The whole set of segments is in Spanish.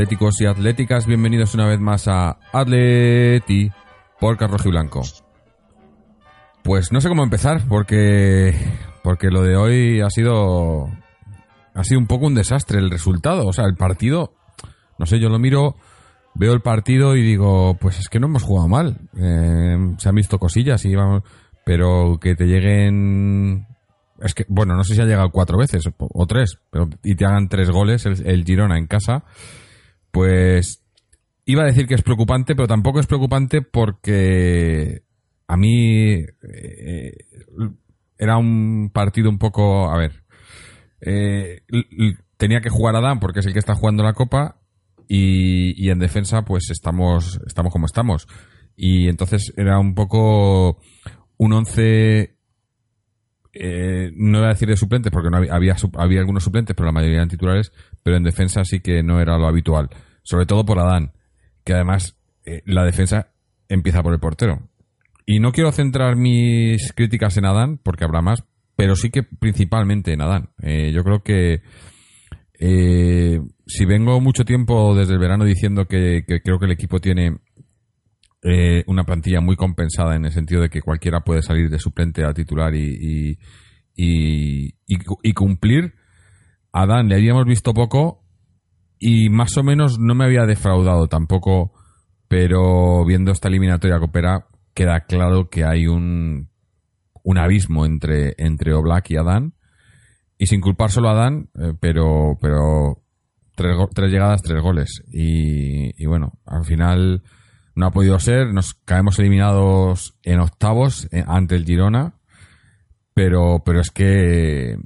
atléticos y atléticas, bienvenidos una vez más a Atleti por Carrojo y Blanco. Pues no sé cómo empezar porque porque lo de hoy ha sido ha sido un poco un desastre el resultado, o sea, el partido no sé, yo lo miro veo el partido y digo, pues es que no hemos jugado mal. Eh, se han visto cosillas y vamos, pero que te lleguen es que, bueno, no sé si ha llegado cuatro veces o, o tres, pero y te hagan tres goles el, el Girona en casa, pues iba a decir que es preocupante, pero tampoco es preocupante porque a mí eh, era un partido un poco, a ver, eh, tenía que jugar Adán porque es el que está jugando la Copa y, en defensa pues estamos, estamos como estamos. Y entonces era un poco un once eh, no voy a decir de suplentes porque no había, había, había algunos suplentes, pero la mayoría eran titulares, pero en defensa sí que no era lo habitual. Sobre todo por Adán, que además eh, la defensa empieza por el portero. Y no quiero centrar mis críticas en Adán, porque habrá más, pero sí que principalmente en Adán. Eh, yo creo que eh, si vengo mucho tiempo desde el verano diciendo que, creo que el equipo tiene eh, una plantilla muy compensada en el sentido de que cualquiera puede salir de suplente a titular y, y cumplir. A Dan le habíamos visto poco y más o menos no me había defraudado tampoco, pero viendo esta eliminatoria coopera queda claro que hay un, un abismo entre, entre Oblak y Adán. Y sin culpar solo a Dan, eh, pero, pero tres, tres llegadas, tres goles. Y, y bueno, al final no ha podido ser, nos caemos eliminados en octavos eh, ante el Girona, pero, pero es que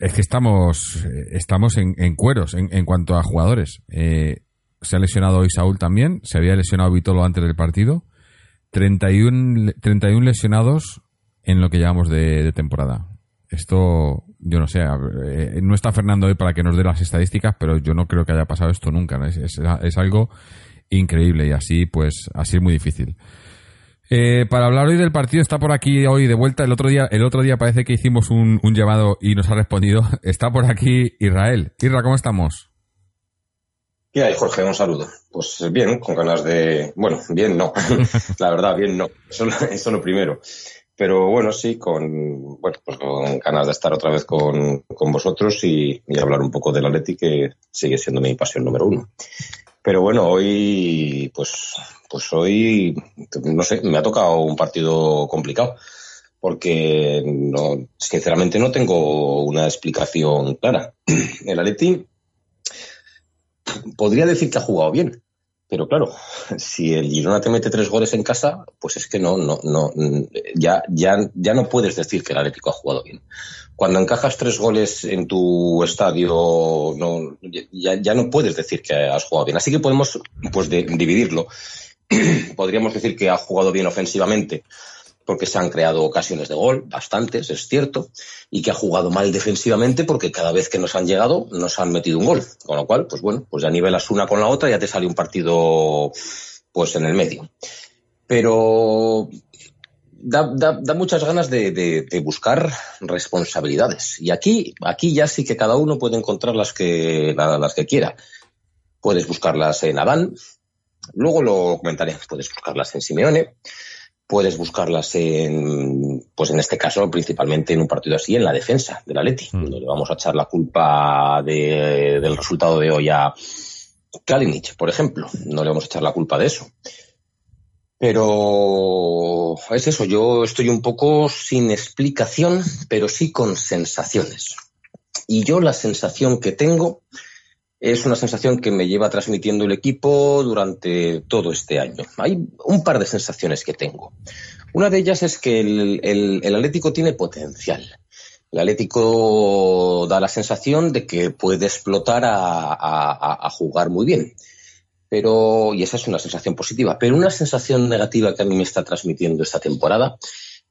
es que estamos, estamos en, cueros en, en cuanto a jugadores. Eh, se ha lesionado hoy Saúl también, se había lesionado Vitolo antes del partido. 31, le- 31 lesionados en lo que llevamos de, temporada. Esto, yo no sé, eh, no está Fernando hoy para que nos dé las estadísticas, pero yo no creo que haya pasado esto nunca. Es, es- es algo increíble y así, pues, así es muy difícil. Eh, para hablar hoy del partido está por aquí hoy de vuelta. El otro día, el otro día parece que hicimos un, un llamado y nos ha respondido. Está por aquí Israel. Isra, ¿cómo estamos? ¿Qué hay, Jorge? Un saludo. Pues bien, con ganas de... Bueno, bien no. La verdad, bien no. Eso, eso es lo primero. Pero bueno, sí, con, bueno, pues con ganas de estar otra vez con, con vosotros y, y hablar un poco del Atleti, que sigue siendo mi pasión número uno. Pero bueno, hoy, pues, pues hoy, no sé, me ha tocado un partido complicado. Porque no, sinceramente no tengo una explicación clara. El Atleti podría decir que ha jugado bien. Pero claro, si el Girona te mete tres goles en casa, pues es que no, no, no, ya, ya, ya no puedes decir que el Atlético ha jugado bien. Cuando encajas tres goles en tu estadio, no, ya, ya no puedes decir que has jugado bien. Así que podemos, pues, dividirlo. Podríamos decir que ha jugado bien ofensivamente, porque se han creado ocasiones de gol, bastantes, es cierto, y que ha jugado mal defensivamente porque cada vez que nos han llegado nos han metido un gol. Con lo cual, pues bueno, pues ya nivelas una con la otra ya te sale un partido pues en el medio. Pero da, da, da muchas ganas de, buscar responsabilidades. Y aquí, aquí ya sí que cada uno puede encontrar las que, la- las que quiera. Puedes buscarlas en Adán, luego lo comentaré, puedes buscarlas en Simeone, puedes buscarlas en, pues en este caso, principalmente en un partido así, en la defensa del Atleti, Mm. donde vamos a echar la culpa de- del resultado de hoy a Kalinic, por ejemplo. No le vamos a echar la culpa de eso. Pero es eso, yo estoy un poco sin explicación, pero sí con sensaciones. Y yo la sensación que tengo es una sensación que me lleva transmitiendo el equipo durante todo este año. Hay un par de sensaciones que tengo. Una de ellas es que el, el- Atlético tiene potencial. El Atlético da la sensación de que puede explotar a, a, a, jugar muy bien. Pero, y esa es una sensación positiva, pero una sensación negativa que a mí me está transmitiendo esta temporada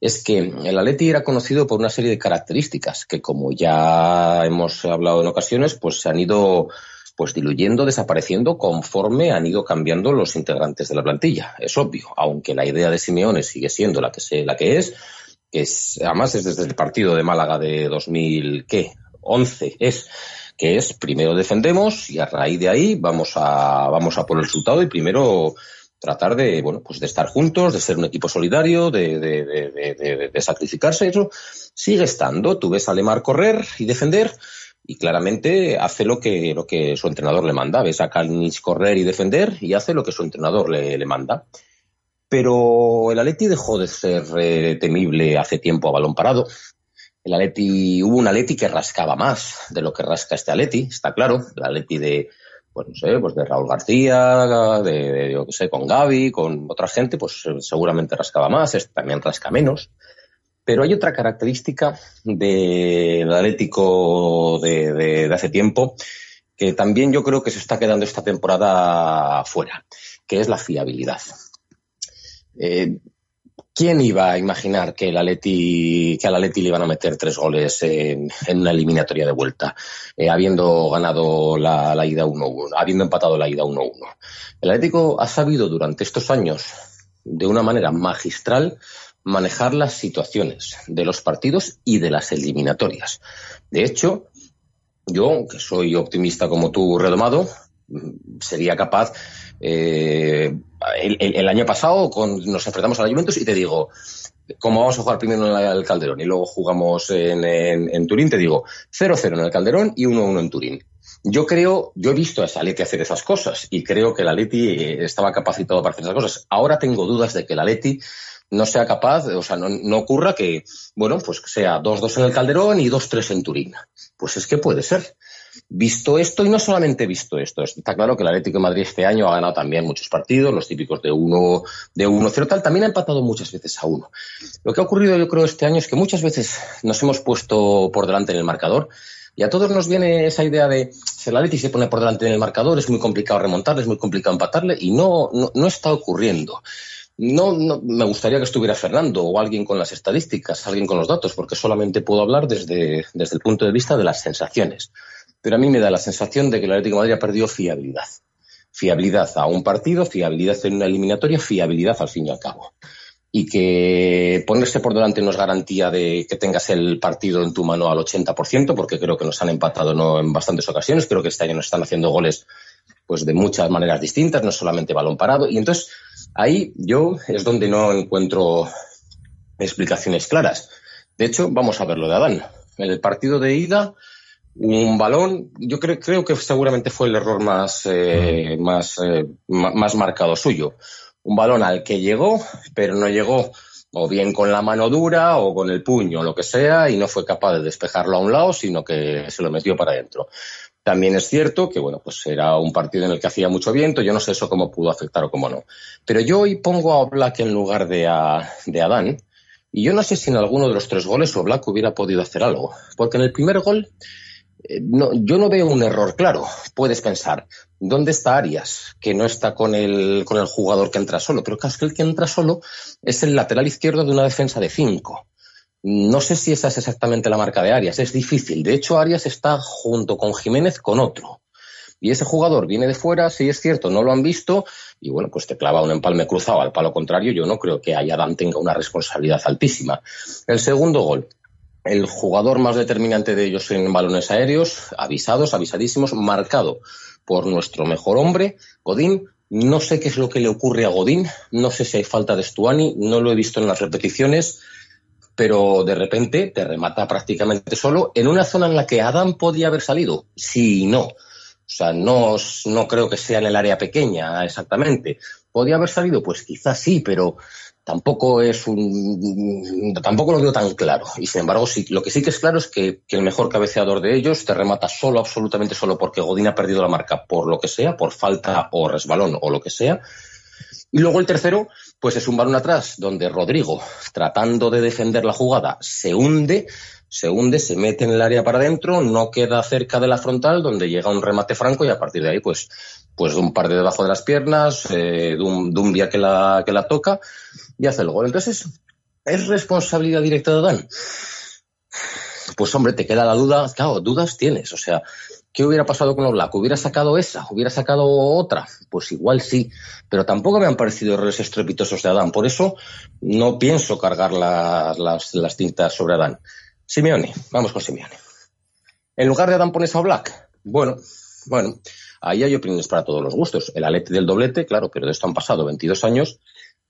es que el Atleti era conocido por una serie de características que, como ya hemos hablado en ocasiones, pues se han ido pues diluyendo, desapareciendo conforme han ido cambiando los integrantes de la plantilla. Es obvio, aunque la idea de Simeone sigue siendo la que, se, la que es, que es, además es desde el partido de Málaga de 2011, es que es primero defendemos y a raíz de ahí vamos a, vamos a por el resultado y primero tratar de, bueno, pues de estar juntos, de ser un equipo solidario, de, de, de, de sacrificarse. Eso sigue estando. Tú ves a Lemar correr y defender y claramente hace lo que, lo que su entrenador le manda. Ves a Kalinic correr y defender y hace lo que su entrenador le, le manda. Pero el Atleti dejó de ser eh, temible hace tiempo a balón parado. El Atleti, hubo un Atleti que rascaba más de lo que rasca este Atleti, está claro. El Atleti de, pues no sé, pues de Raúl García, de, yo qué sé, con Gaby, con otra gente, pues seguramente rascaba más, también rasca menos. Pero hay otra característica del Atlético de, hace tiempo que también yo creo que se está quedando esta temporada fuera, que es la fiabilidad. Eh, ¿Quién iba a imaginar que el Atleti, que al Atleti le iban a meter tres goles en, en una eliminatoria de vuelta, eh, habiendo ganado la, la ida 1-1, habiendo empatado la ida 1-1? El Atlético ha sabido durante estos años, de una manera magistral, manejar las situaciones de los partidos y de las eliminatorias. De hecho, yo, que soy optimista como tú, redomado, sería capaz. Eh, el, año pasado nos enfrentamos a la Juventus y te digo, como vamos a jugar primero en el Calderón y luego jugamos en, Turín, te digo 0-0 en el Calderón y 1-1 en Turín. Yo creo, yo he visto a esa Leti hacer esas cosas y creo que la Leti estaba capacitado para hacer esas cosas. Ahora tengo dudas de que la Leti no sea capaz, o sea, no, ocurra que, bueno, pues sea 2-2 en el Calderón y 2-3 en Turín. Pues es que puede ser. Visto esto, y no solamente visto esto, está claro que el Atlético de Madrid este año ha ganado también muchos partidos, los típicos de 1 de 1-0 tal, también ha empatado muchas veces a 1. Lo que ha ocurrido yo creo este año es que muchas veces nos hemos puesto por delante en el marcador y a todos nos viene esa idea de si el Atleti se pone por delante en el marcador es muy complicado remontarle, es muy complicado empatarle y no, no está ocurriendo. No, no, me gustaría que estuviera Fernando o alguien con las estadísticas, alguien con los datos, porque solamente puedo hablar desde, desde el punto de vista de las sensaciones. Pero a mí me da la sensación de que el Atlético Madrid ha perdido fiabilidad. Fiabilidad a un partido, fiabilidad en una eliminatoria, fiabilidad al fin y al cabo. Y que ponerse por delante no es garantía de que tengas el partido en tu mano al 80%, porque creo que nos han empatado en bastantes ocasiones. Creo que este año nos están haciendo goles pues de muchas maneras distintas, no solamente balón parado. Y entonces Ahí yo es donde no encuentro explicaciones claras. De hecho, vamos a ver lo de Adán. En el partido de ida, un balón, yo creo, creo que seguramente fue el error más, eh, más, eh, más marcado suyo. Un balón al que llegó, pero no llegó o bien con la mano dura o con el puño, lo que sea, y no fue capaz de despejarlo a un lado, sino que se lo metió para adentro. También es cierto que, bueno, pues era un partido en el que hacía mucho viento, yo no sé eso cómo pudo afectar o cómo no. Pero yo hoy pongo a Black en lugar de, a, de Adán, y yo no sé si en alguno de los tres goles o Black hubiera podido hacer algo, porque en el primer gol eh, no, yo no veo un error claro. Puedes pensar, ¿dónde está Arias? Que no está con el, con el jugador que entra solo, pero es que el que entra solo es el lateral izquierdo de una defensa de cinco. No sé si esa es exactamente la marca de Arias, es difícil. De hecho, Arias está junto con Jiménez con otro. Y ese jugador viene de fuera, sí es cierto, no lo han visto, y bueno, pues te clava un empalme cruzado al palo contrario. Yo no creo que Ayadam tenga una responsabilidad altísima. El segundo gol, el jugador más determinante de ellos en balones aéreos, avisados, avisadísimos, marcado por nuestro mejor hombre, Godín. No sé qué es lo que le ocurre a Godín, no sé si hay falta de Stuani, no lo he visto en las repeticiones pero de repente te remata prácticamente solo en una zona en la que Adam podía haber salido. Sí y no. O sea, no, no creo que sea en el área pequeña exactamente. ¿Podía haber salido? Pues quizás sí, pero tampoco es un tampoco lo veo tan claro. Y sin embargo, sí, lo que sí que es claro es que, que, el mejor cabeceador de ellos te remata solo, absolutamente solo, porque Godín ha perdido la marca por lo que sea, por falta o resbalón o lo que sea. Y luego el tercero, pues es un balón atrás donde Rodrigo, tratando de defender la jugada, se hunde, se hunde, se mete en el área para adentro, no queda cerca de la frontal, donde llega un remate franco y a partir de ahí, pues, pues un par de debajo de las piernas, eh, de un vía que la, que la toca y hace el gol. Entonces, ¿es responsabilidad directa de Adán? Pues hombre, te queda la duda, claro, dudas tienes, o sea, ¿Qué hubiera pasado con Oblak? ¿Hubiera sacado esa? ¿Hubiera sacado otra? Pues igual sí, pero tampoco me han parecido errores estrepitosos de Adán. Por eso no pienso cargar las, las, tintas sobre Adán. Simeone, vamos con Simeone. En lugar de Adán pones a Oblak. Bueno, bueno, ahí hay opiniones para todos los gustos. El Aleti del doblete, claro, pero de esto han pasado 22 años.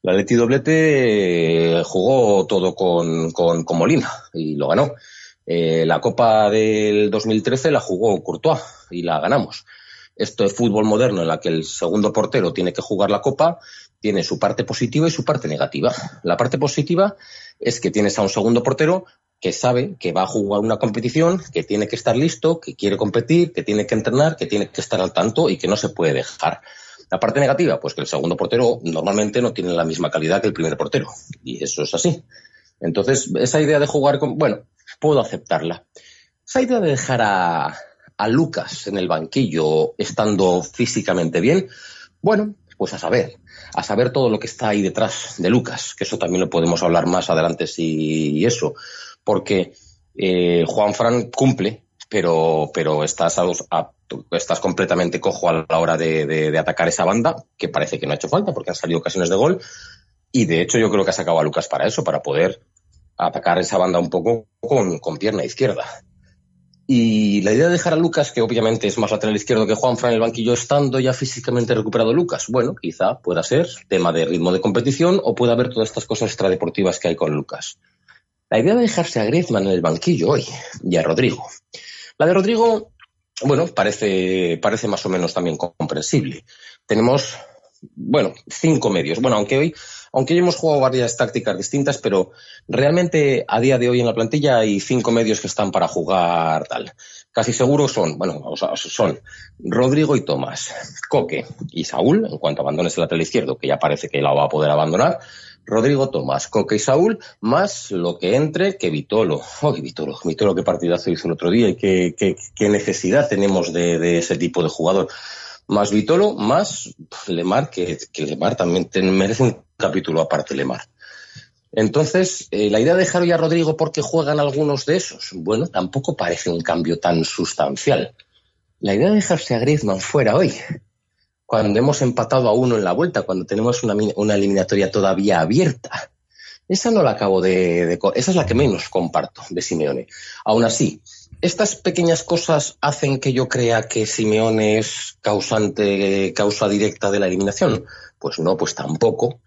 El Aleti doblete jugó todo con, con Molina y lo ganó. Eh, la Copa del 2013 la jugó Courtois y la ganamos. Esto es fútbol moderno en la que el segundo portero tiene que jugar la Copa, tiene su parte positiva y su parte negativa. La parte positiva es que tienes a un segundo portero que sabe que va a jugar una competición, que tiene que estar listo, que quiere competir, que tiene que entrenar, que tiene que estar al tanto y que no se puede dejar. La parte negativa, pues que el segundo portero normalmente no tiene la misma calidad que el primer portero. Y eso es así. Entonces, esa idea de jugar con, bueno, puedo aceptarla. Esa idea de dejar a, Lucas en el banquillo estando físicamente bien, bueno, pues a saber, a saber todo lo que está ahí detrás de Lucas, que eso también lo podemos hablar más adelante si eso, porque eh, Juan Fran cumple, pero, pero estás, estás completamente cojo a la hora de, de, atacar esa banda, que parece que no ha hecho falta porque han salido ocasiones de gol, y de hecho yo creo que ha sacado a Lucas para eso, para poder atacar esa banda un poco con, pierna izquierda. Y la idea de dejar a Lucas, que obviamente es más lateral izquierdo que Juan Fran en el banquillo, estando ya físicamente recuperado Lucas, bueno, quizá pueda ser tema de ritmo de competición o pueda haber todas estas cosas extradeportivas que hay con Lucas. La idea de dejarse a Griezmann en el banquillo hoy y a Rodrigo. La de Rodrigo, bueno, parece, parece más o menos también comprensible. Tenemos, bueno, cinco medios. Bueno, aunque hoy aunque hemos jugado varias tácticas distintas, pero realmente a día de hoy en la plantilla hay cinco medios que están para jugar tal. Casi seguro son, bueno, son Rodrigo y Tomás, Coque y Saúl, en cuanto abandones el lateral izquierdo, que ya parece que la va a poder abandonar. Rodrigo Tomás, Coque y Saúl, más lo que entre que Vitolo. Oh, Vitolo, Vitolo, qué partidazo hizo el otro día y qué, qué, necesidad tenemos de, de ese tipo de jugador más Vitolo, más Lemar, que, Lemar también merece un capítulo aparte, Lemar. Entonces, eh, la idea de dejar hoy a Rodrigo porque juegan algunos de esos, bueno, tampoco parece un cambio tan sustancial. La idea de dejarse a Griezmann fuera hoy, cuando hemos empatado a uno en la vuelta, cuando tenemos una, una eliminatoria todavía abierta, esa no la acabo de, de, Esa es la que menos comparto de Simeone. Aún así, estas pequeñas cosas hacen que yo crea que Simeone es causante, causa directa de la eliminación. Pues no, pues tampoco.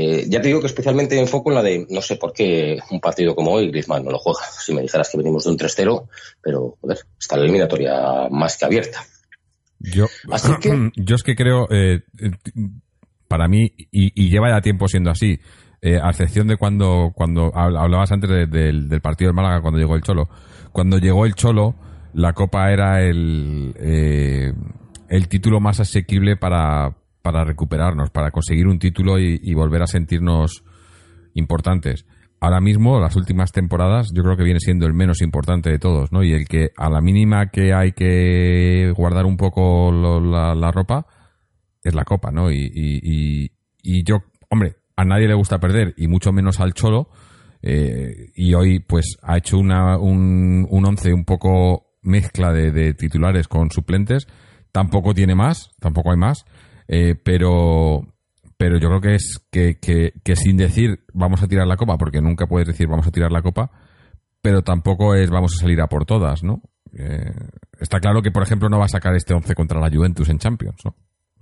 Eh, ya te digo que especialmente enfoco en la de, no sé por qué un partido como hoy Griezmann no lo juega. Si me dijeras que venimos de un 3-0, pero joder, está la eliminatoria más que abierta. Yo, yo es que creo, eh, para mí, y, lleva ya tiempo siendo así, eh, a excepción de cuando, cuando hablabas antes del partido del Málaga, cuando llegó el Cholo, cuando llegó el Cholo, la Copa era el, eh, el título más asequible para, para recuperarnos, para conseguir un título y, volver a sentirnos importantes. Ahora mismo, las últimas temporadas, yo creo que viene siendo el menos importante de todos, ¿no? Y el que a la mínima que hay que guardar un poco la, ropa es la copa, ¿no? Y, yo, hombre, a nadie le gusta perder, y mucho menos al Cholo, eh, y hoy pues ha hecho una, un, un once un poco mezcla de, titulares con suplentes. Tampoco tiene más, tampoco hay más, eh, pero pero yo creo que es que, que, sin decir vamos a tirar la copa, porque nunca puedes decir vamos a tirar la copa, pero tampoco es vamos a salir a por todas, ¿no? Eh, está claro que, por ejemplo, no va a sacar este once contra la Juventus en Champions, ¿no?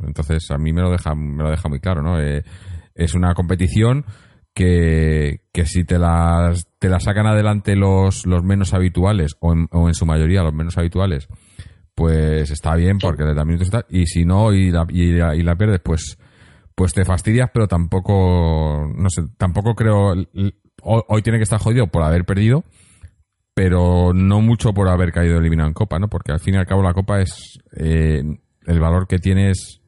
Entonces, a mí me lo deja, me lo deja muy claro, ¿no? es una competición que, que si te las, te sacan adelante los, los menos habituales, o o en su mayoría los menos habituales, pues está bien porque le da minutos y tal. Y si no y la, y, la, pierdes, pues, pues te fastidias, pero tampoco, no sé, tampoco creo, hoy, tiene que estar jodido por haber perdido, pero no mucho por haber caído eliminado en Copa, ¿no? Porque al fin y al cabo la Copa es, eh, el valor que tiene es,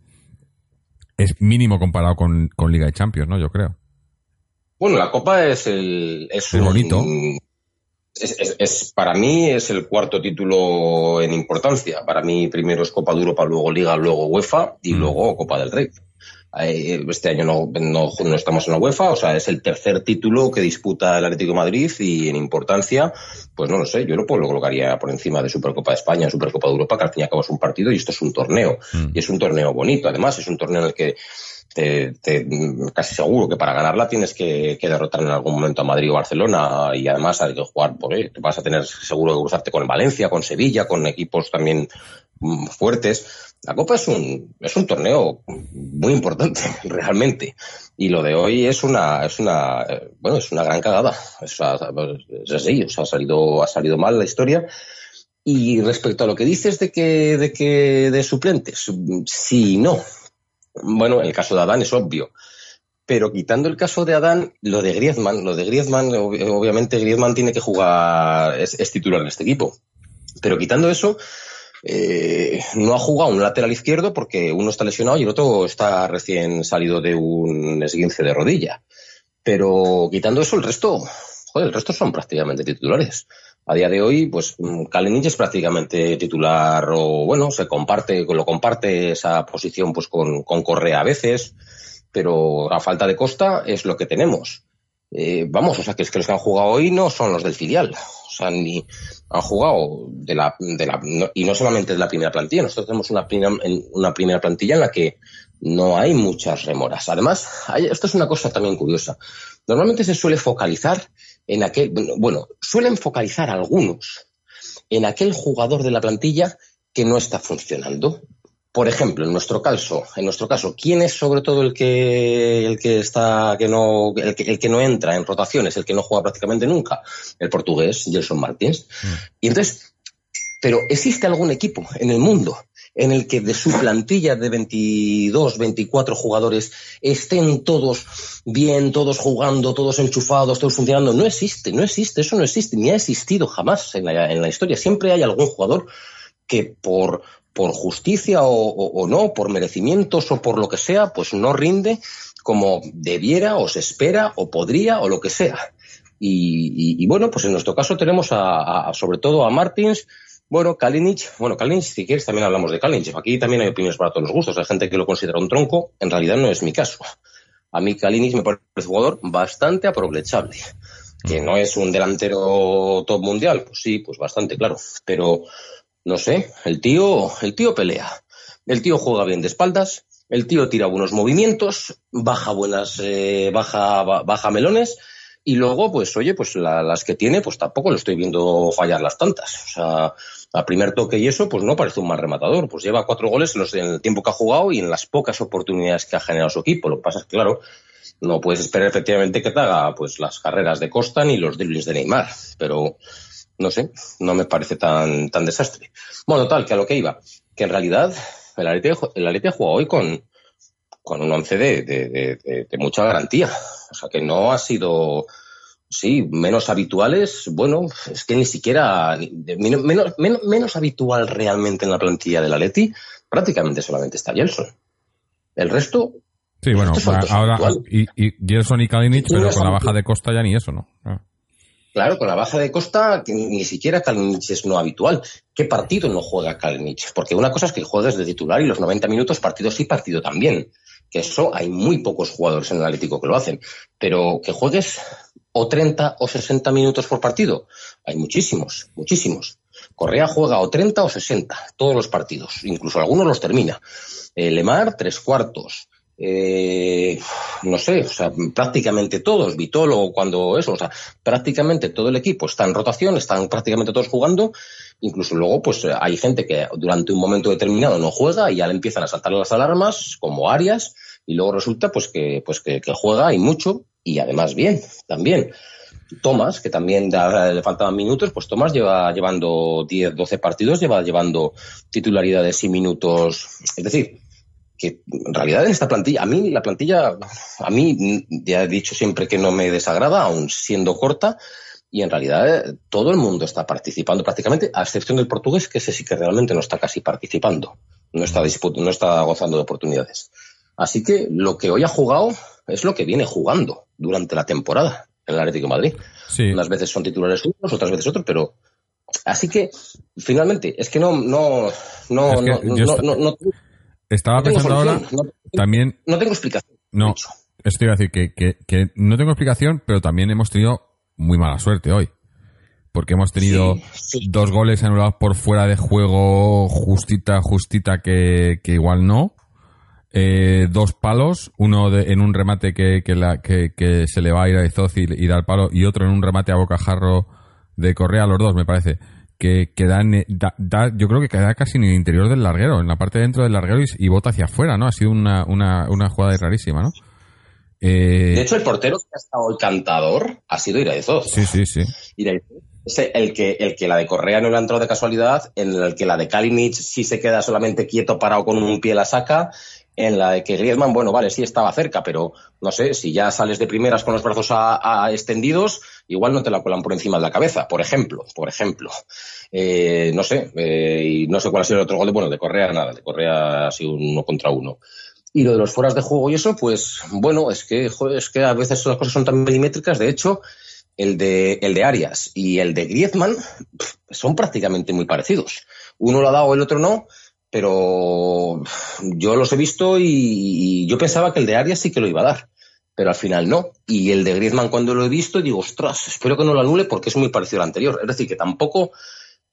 mínimo comparado con, con Liga de Champions, ¿no? Yo creo. Bueno, la Copa es el. Es bonito. Es, es- es- para mí es el cuarto título en importancia. Para mí primero es Copa de Europa, luego Liga, luego UEFA y Mm. luego Copa del Rey. Eh, Este año no, no, no estamos en la UEFA, o sea, es el tercer título que disputa el Atlético de Madrid y en importancia, pues no lo sé, yo lo, pues lo colocaría por encima de Supercopa de España, Supercopa de Europa, que al fin y al cabo es un partido y esto es un torneo. Mm. Y es un torneo bonito, además, es un torneo en el que te, te- casi seguro que para ganarla tienes que, que derrotar en algún momento a Madrid o Barcelona y además hay que jugar por él. Vas a tener seguro que cruzarte con Valencia, con Sevilla, con equipos también fuertes. La Copa es un, es un torneo muy importante, realmente. Y lo de hoy es una, es una, eh, bueno, es una gran cagada. Es, así, o sea, ha salido, ha salido mal la historia. Y respecto a lo que dices de que, de que, de suplentes, y no. Bueno, el caso de Adán es obvio. Pero quitando el caso de Adán, lo de Griezmann, lo de Griezmann, ob- obviamente Griezmann tiene que jugar, es, es titular en este equipo. Pero quitando eso, eh, no ha jugado un lateral izquierdo porque uno está lesionado y el otro está recién salido de un esguince de rodilla. Pero quitando eso, el resto, joder, el resto son prácticamente titulares. A día de hoy, pues mm, Kalinic es prácticamente titular o bueno, se comparte, lo comparte esa posición pues con, con Correa a veces, pero a falta de Costa es lo que tenemos. Eh, vamos, o sea, que los que han jugado hoy no son los del filial. O sea, ni han jugado de la, de la y no solamente de la primera plantilla. Nosotros tenemos una primera, una primera plantilla en la que no hay muchas remoras. Además, hay- esto es una cosa también curiosa. Normalmente se suele focalizar en aquel, bueno, suelen focalizar algunos en aquel jugador de la plantilla que no está funcionando. Por ejemplo, en nuestro caso, en nuestro caso, ¿quién es sobre todo el que el que está que no el que, el que no entra en rotaciones, el que no juega prácticamente nunca? El portugués Gelson Martins. Y entonces, pero existe algún equipo en el mundo en el que de su plantilla de 22, 24 jugadores estén todos bien, todos jugando, todos enchufados, todos funcionando. No existe, no existe, eso no existe, ni ha existido jamás en la, en la historia. Siempre hay algún jugador que por, por justicia o, no, por merecimientos o por lo que sea, pues no rinde como debiera o se espera o podría o lo que sea. Y, bueno, pues en nuestro caso tenemos a- sobre todo a Martins, bueno, Kalinic, bueno, Kalinic, si quieres también hablamos de Kalinic. Aquí también hay opiniones para todos los gustos. Hay gente que lo considera un tronco, en realidad no es mi caso. A mí Kalinic me parece un jugador bastante aprovechable. Que no es un delantero top mundial, pues sí, pues bastante, claro. Pero no sé, el tío, el tío pelea. El tío juega bien de espaldas, el tío tira buenos movimientos, baja buenas, eh, baja, ba- baja melones, y luego, pues, oye, pues la- las que tiene, pues tampoco lo estoy viendo fallar las tantas. O sea, a primer toque y eso, pues no parece un mal rematador. Pues lleva cuatro goles en, los- en el tiempo que ha jugado y en las pocas oportunidades que ha generado su equipo. Lo que pasa es que, claro, no puedes esperar efectivamente que te haga pues las carreras de Costa ni los driblings de Neymar. Pero, no sé, no me parece tan, tan desastre. Bueno, tal, que a lo que iba, que en realidad el Atleti, el Atleti ha jugado hoy con, con un once de, de, de- de- de mucha garantía. O sea, que no ha sido, sí, menos habituales. Bueno, es que ni siquiera, menos, menos, menos- habitual realmente en la plantilla del Atleti, prácticamente solamente está Gelson. El resto, Sí, bueno, ahora y, y Gelson y Kalinic, pero con la baja de Costa ya ni eso, ¿no? Ah. Claro, con la baja de Costa, ni siquiera Kalinic es no habitual. ¿Qué partido no juega Kalinic? Porque una cosa es que juegues de titular y los 90 minutos, partido sí, partido también. Que eso hay muy pocos jugadores en el Atlético que lo hacen. Pero que juegues o 30 o 60 minutos por partido, hay muchísimos, muchísimos. Correa juega o 30 o 60, todos los partidos, incluso algunos los termina. Eh, Lemar, tres cuartos. Eh, no sé, o sea, prácticamente todos, Vitolo cuando eso, o sea, prácticamente todo el equipo está en rotación, están prácticamente todos jugando, incluso luego pues hay gente que durante un momento determinado no juega y ya le empiezan a saltar las alarmas, como Arias, y luego resulta pues que, pues que, que juega y mucho, y además bien, también. Tomás, que también le faltaban minutos, pues Tomás lleva llevando 10, 12 partidos, lleva llevando titularidades y minutos, es decir, que en realidad en esta plantilla, a mí la plantilla, a mí ya he dicho siempre que no me desagrada, aun siendo corta, y en realidad eh, todo el mundo está participando prácticamente, a excepción del portugués, que ese sí que realmente no está casi participando, no está, no está gozando de oportunidades. Así que lo que hoy ha jugado es lo que viene jugando durante la temporada. en el Atlético de Madrid. Sí. Unas veces son titulares unos, otras veces otros, pero así que finalmente es que no no no Es que no, no, esta- no- no- Estaba no pensando ahora, no- también, no tengo explicación. no, esto iba a decir que, que, que no tengo explicación, pero también hemos tenido muy mala suerte hoy. Porque hemos tenido Sí, sí. dos goles anulados por fuera de juego, justita, justita, que, que igual no. Eh, dos palos, uno de- en un remate que, que, la, que, que se le va a ir a Izoz y, y da el palo, y otro en un remate a bocajarro de Correa, los dos, me parece. Que, que eh, da, da- yo creo que queda casi en el interior del larguero, en la parte de dentro del larguero y, y bota hacia afuera, ¿no? Ha sido una, una, una jugada rarísima, ¿no? Eh, De hecho, el portero que ha estado el cantador ha sido Iraezoz. sí, sí, sí. Iraezoz es el que, el que la de Correa no le ha entrado de casualidad, en el que la de Kalinic sí se queda solamente quieto parado con un pie la saca, en la de que Griezmann, bueno, vale, sí estaba cerca, pero no sé, si ya sales de primeras con los brazos a, extendidos, igual no te la cuelan por encima de la cabeza, por ejemplo, por ejemplo. Eh, no sé, eh, y no sé cuál ha sido el otro gol de, bueno, de Correa, nada, de Correa ha sido uno contra uno. Y lo de los fueras de juego y eso, pues bueno, es que, es que a veces las cosas son tan milimétricas. De hecho, el de, el de Arias y el de Griezmann son prácticamente muy parecidos. Uno lo ha dado, el otro no, pero yo los he visto y, y yo pensaba que el de Arias sí que lo iba a dar, pero al final no. Y el de Griezmann cuando lo he visto digo, ostras, espero que no lo anule porque es muy parecido al anterior. Es decir, que tampoco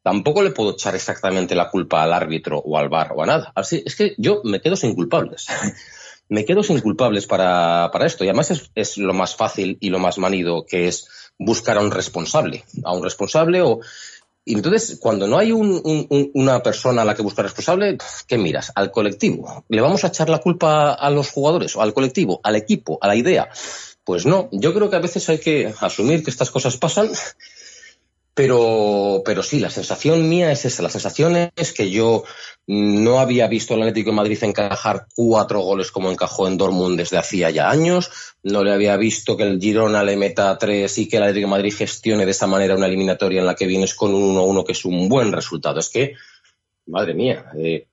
tampoco le puedo echar exactamente la culpa al árbitro o al bar o a nada. Así es que yo me quedo sin culpables. me quedo sin culpables para, para esto. Y además es, es lo más fácil y lo más manido que es buscar a un responsable. A un responsable o. Y entonces, cuando no hay un- un- un- una persona a la que buscar responsable, ¿qué miras? Al colectivo. ¿Le vamos a echar la culpa a los jugadores? ¿O al colectivo? ¿Al equipo? ¿A la idea? Pues no. Yo creo que a veces hay que asumir que estas cosas pasan pero, pero sí, la sensación mía es esa. La sensación es que yo no había visto al Atlético de Madrid encajar cuatro goles como encajó en Dortmund desde hacía ya años. No le había visto que el Girona le meta tres y que el Atlético de Madrid gestione de esa manera una eliminatoria en la que vienes con un 1-1 que es un buen resultado. Es que, madre mía, eh,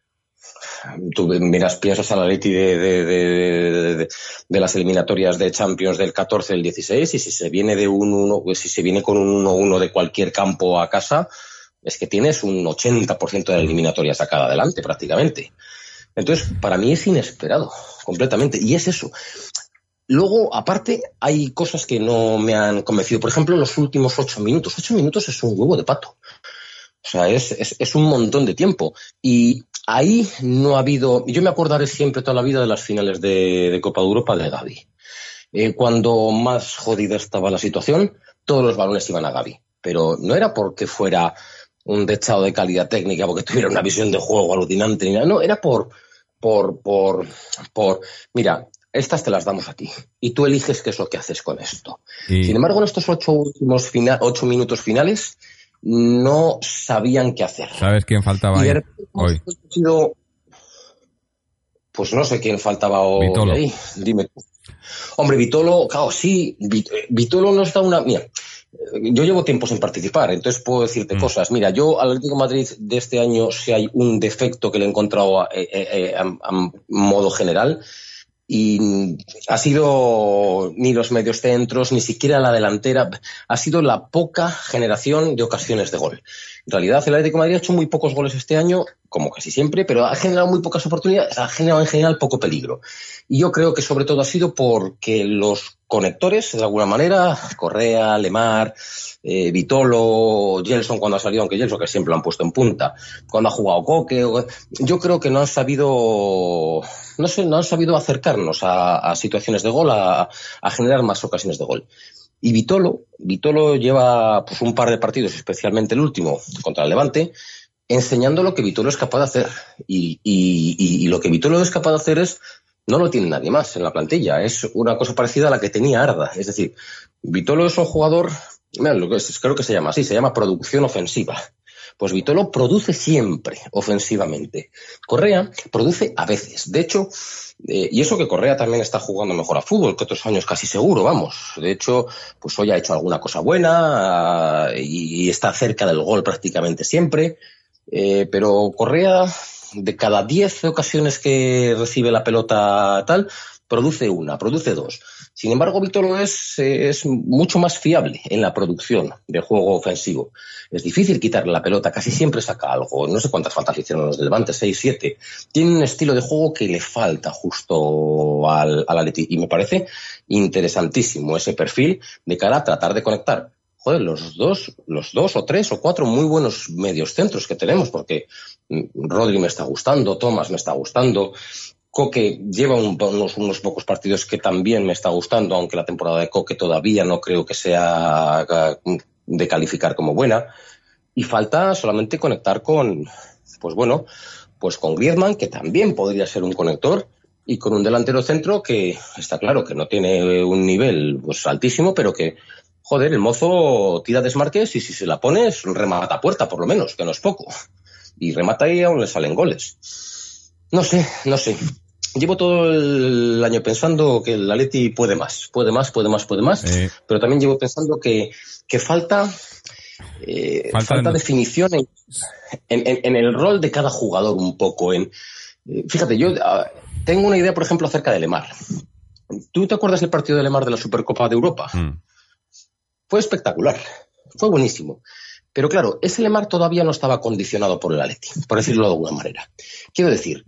tú miras, piensas de, de, de, de, de las eliminatorias de Champions del 14 del 16 y si se viene de un 1, pues si se viene con un 1-1 de cualquier campo a casa, es que tienes un 80% de la eliminatoria sacada adelante prácticamente. Entonces, para mí es inesperado, completamente. Y es eso. Luego, aparte, hay cosas que no me han convencido. Por ejemplo, los últimos ocho minutos. Ocho minutos es un huevo de pato. O sea, es, es, es un montón de tiempo. Y ahí no ha habido. Yo me acordaré siempre toda la vida de las finales de, de Copa de Europa de Gaby. Eh, cuando más jodida estaba la situación, todos los balones iban a Gaby. Pero no era porque fuera un dechado de calidad técnica, porque tuviera una visión de juego alucinante, ni nada. No, era por, por, por, por, mira, estas te las damos a ti. Y tú eliges qué es lo que haces con esto. Sin embargo, en estos ocho, últimos fina- ocho minutos finales, no sabían qué hacer. ¿Sabes quién faltaba Y ahí? de repente hoy? sido- Pues no sé quién faltaba hoy Vitolo. ahí. Dime tú. Hombre, Vitolo, claro, sí. Eh, Vitolo nos da una. Mira, eh, yo llevo tiempo sin participar, entonces puedo decirte Mm. cosas. Mira, yo al Atlético de Madrid de este año, si hay un defecto que le he encontrado a, eh, a- a modo general, y ha sido ni los medios centros, ni siquiera la delantera, ha sido la poca generación de ocasiones de gol. En realidad, el Atlético de Madrid ha hecho muy pocos goles este año, como casi siempre, pero ha generado muy pocas oportunidades, ha generado en general poco peligro. Y yo creo que sobre todo ha sido porque los conectores, de alguna manera, Correa, Lemar, eh, Vitolo, Gelson cuando ha salido, aunque Gelson que siempre lo han puesto en punta, cuando ha jugado Coque, yo creo que no han sabido, no sé, no han sabido acercarnos a, situaciones de gol, a generar más ocasiones de gol. Y Vitolo, Vitolo lleva pues un par de partidos, especialmente el último contra el Levante, enseñando lo que Vitolo es capaz de hacer. Y, lo que Vitolo es capaz de hacer es, no lo tiene nadie más en la plantilla, es una cosa parecida a la que tenía Arda. Es decir, Vitolo es un jugador, que creo que se llama así, se llama producción ofensiva. Pues Vitolo produce siempre ofensivamente. Correa produce a veces. De hecho, eh, y eso que Correa también está jugando mejor a fútbol que otros años, casi seguro, vamos. De hecho, pues hoy ha hecho alguna cosa buena y, y está cerca del gol prácticamente siempre. Eh, pero Correa, de cada 10 ocasiones que recibe la pelota tal, produce una, produce dos. Sin embargo, Vitolo es, es mucho más fiable en la producción de juego ofensivo. Es difícil quitarle la pelota, casi siempre saca algo. No sé cuántas faltas hicieron los del Levante, seis, siete. Tiene un estilo de juego que le falta justo al, al Atleti y me parece interesantísimo ese perfil de cara a tratar de conectar joder, los dos, los dos o tres o cuatro muy buenos medios centros que tenemos, porque mm, Rodri me está gustando, Thomas me está gustando, Coque lleva un- unos, unos pocos partidos que también me está gustando, aunque la temporada de Coque todavía no creo que sea eh, de calificar como buena. Y falta solamente conectar con, pues bueno, pues con Griezmann, que también podría ser un conector, y con un delantero centro que está claro que no tiene un nivel pues, altísimo, pero que, joder, el mozo tira desmarques y si se la pones, remata puerta, por lo menos, que no es poco. Y remata y aún le salen goles. No sé, no sé. Llevo todo el año pensando que el Atleti puede más, puede más, puede más, puede más, Eh. pero también llevo pensando que, que falta, eh, Falta falta, definición en, en- en- en el rol de cada jugador un poco. En, eh, fíjate, yo ah, tengo una idea, por ejemplo, acerca de Lemar. ¿Tú te acuerdas del partido de Lemar de la Supercopa de Europa? Mm. Fue espectacular, fue buenísimo. Pero claro, ese Lemar todavía no estaba condicionado por el Atleti, por decirlo de alguna manera. Quiero decir,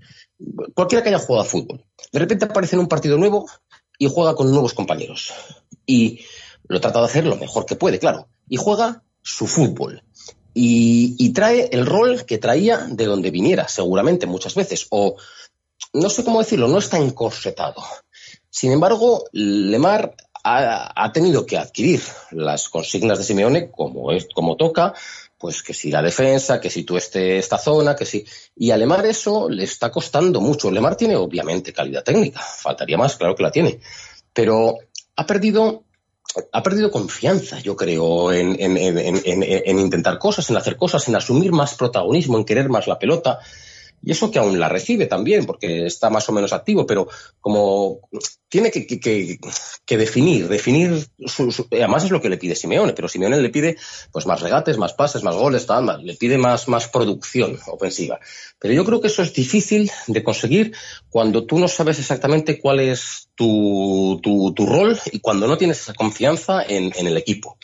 cualquiera que haya jugado a fútbol, de repente aparece en un partido nuevo y juega con nuevos compañeros. Y lo trata de hacer lo mejor que puede, claro. Y juega su fútbol. Y, trae el rol que traía de donde viniera, seguramente, muchas veces. O, no sé cómo decirlo, no está encorsetado. Sin embargo, Lemar ha, ha tenido que adquirir las consignas de Simeone como, es, como toca, pues que si la defensa, que si tú este, esta zona, que si... Y a Lemar eso le está costando mucho. Lemar tiene obviamente calidad técnica, faltaría más, claro que la tiene, pero ha perdido ha perdido confianza, yo creo, en, en, en, en intentar cosas, en hacer cosas, en asumir más protagonismo, en querer más la pelota. Y eso que aún la recibe también, porque está más o menos activo, pero como tiene que, definir, definir, su, su, además es lo que le pide Simeone, pero Simeone le pide pues más regates, más pases, más goles, tal, más, le pide más, más producción ofensiva. Pero yo creo que eso es difícil de conseguir cuando tú no sabes exactamente cuál es tu, tu, tu rol y cuando no tienes esa confianza en, en el equipo.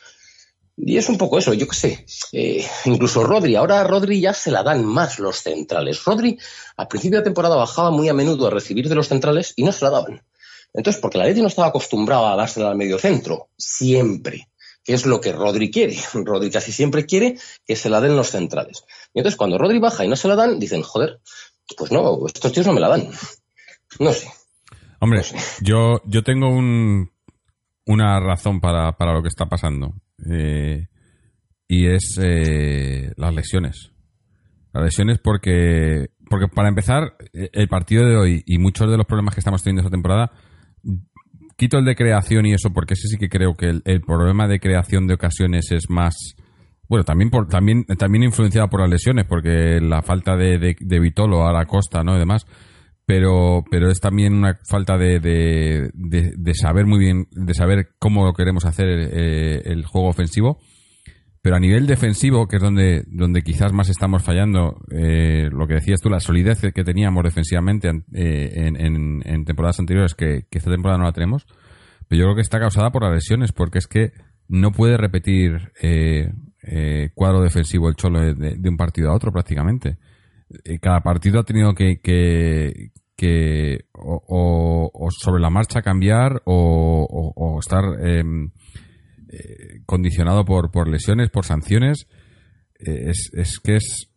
Y es un poco eso, yo qué sé. Eh, incluso Rodri, ahora a Rodri ya se la dan más los centrales. Rodri al principio de temporada bajaba muy a menudo a recibir de los centrales y no se la daban. Entonces, porque la Leti no estaba acostumbrado a dársela al medio centro, siempre, que es lo que Rodri quiere. Rodri casi siempre quiere que se la den los centrales. Y entonces, cuando Rodri baja y no se la dan, dicen, joder, pues no, estos tíos no me la dan. No sé. Hombre, No sé. yo, yo tengo un, una razón para, para lo que está pasando. Eh, y es eh, las lesiones. Las lesiones porque, porque para empezar, el partido de hoy y muchos de los problemas que estamos teniendo esta temporada, quito el de creación y eso porque ese sí que creo que el, el problema de creación de ocasiones es más... Bueno, también por, también, también influenciado por las lesiones, porque la falta de, de, de Vitolo a la costa, ¿no? Y demás pero pero es también una falta de, de, de, saber muy bien, de saber cómo queremos hacer eh, el juego ofensivo. Pero a nivel defensivo, que es donde, donde quizás más estamos fallando, eh, lo que decías tú, la solidez que teníamos defensivamente eh, en, en, temporadas anteriores, que, esta temporada no la tenemos, pero yo creo que está causada por las lesiones, porque es que no puede repetir eh, cuadro defensivo el Cholo de, un partido a otro prácticamente. Cada partido ha tenido que, que, que o, o, o, sobre la marcha cambiar o, o estar eh, eh, condicionado por, por lesiones, por sanciones. Eh, es, es que es.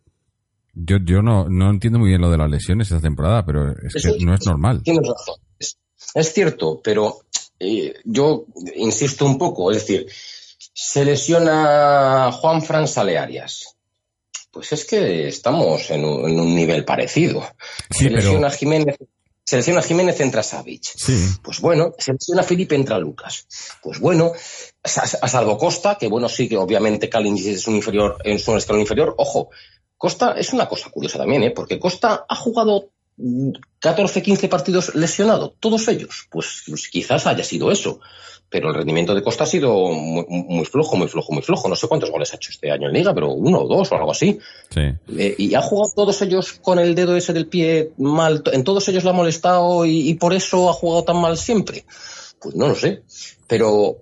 Yo, yo no, no entiendo muy bien lo de las lesiones esta temporada, pero es Eso, que no es normal. Tienes razón. Es, es cierto, pero eh, yo insisto un poco. Es decir, se lesiona Juan Fran Salearias. Pues es que estamos en un, en un nivel parecido. Sí, se lesiona pero... Jiménez, se lesiona Jiménez, entra Savic. Sí. Pues bueno, se lesiona Felipe, entra Lucas. Pues bueno, a, salvo Costa, que bueno, sí que obviamente Callins es un inferior, es un escalón inferior. Ojo, Costa es una cosa curiosa también, ¿eh? porque Costa ha jugado 14, 15 partidos lesionado, todos ellos. Pues, pues quizás haya sido eso pero el rendimiento de Costa ha sido muy, muy, flojo, muy flojo, muy flojo. No sé cuántos goles ha hecho este año en Liga, pero uno o dos o algo así. Sí. Eh, y ha jugado todos ellos con el dedo ese del pie mal. En todos ellos le ha molestado y, y, por eso ha jugado tan mal siempre. Pues no lo sé. Pero,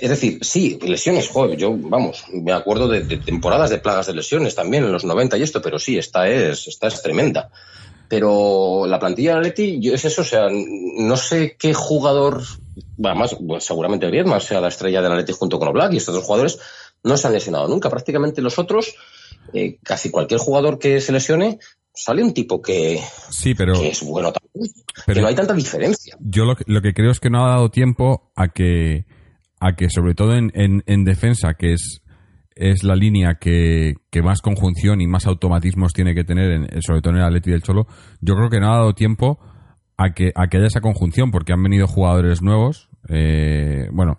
es decir, sí, lesiones, joder, yo, vamos, me acuerdo de, de temporadas de plagas de lesiones también en los 90 y esto, pero sí, esta es, esta es tremenda. Pero la plantilla de Atleti es eso, o sea, no sé qué jugador, además, pues seguramente Griezmann sea la estrella del Atleti junto con Oblak y estos dos jugadores no se han lesionado nunca. Prácticamente los otros, eh, casi cualquier jugador que se lesione, sale un tipo que, sí, pero, que es bueno también. Pero que no hay tanta diferencia. Yo lo que, lo que creo es que no ha dado tiempo a que, a que sobre todo en, en, en defensa, que es es la línea que, que, más conjunción y más automatismos tiene que tener, en, sobre todo en el Atleti del Cholo, yo creo que no ha dado tiempo a que, a que haya esa conjunción, porque han venido jugadores nuevos, eh, bueno,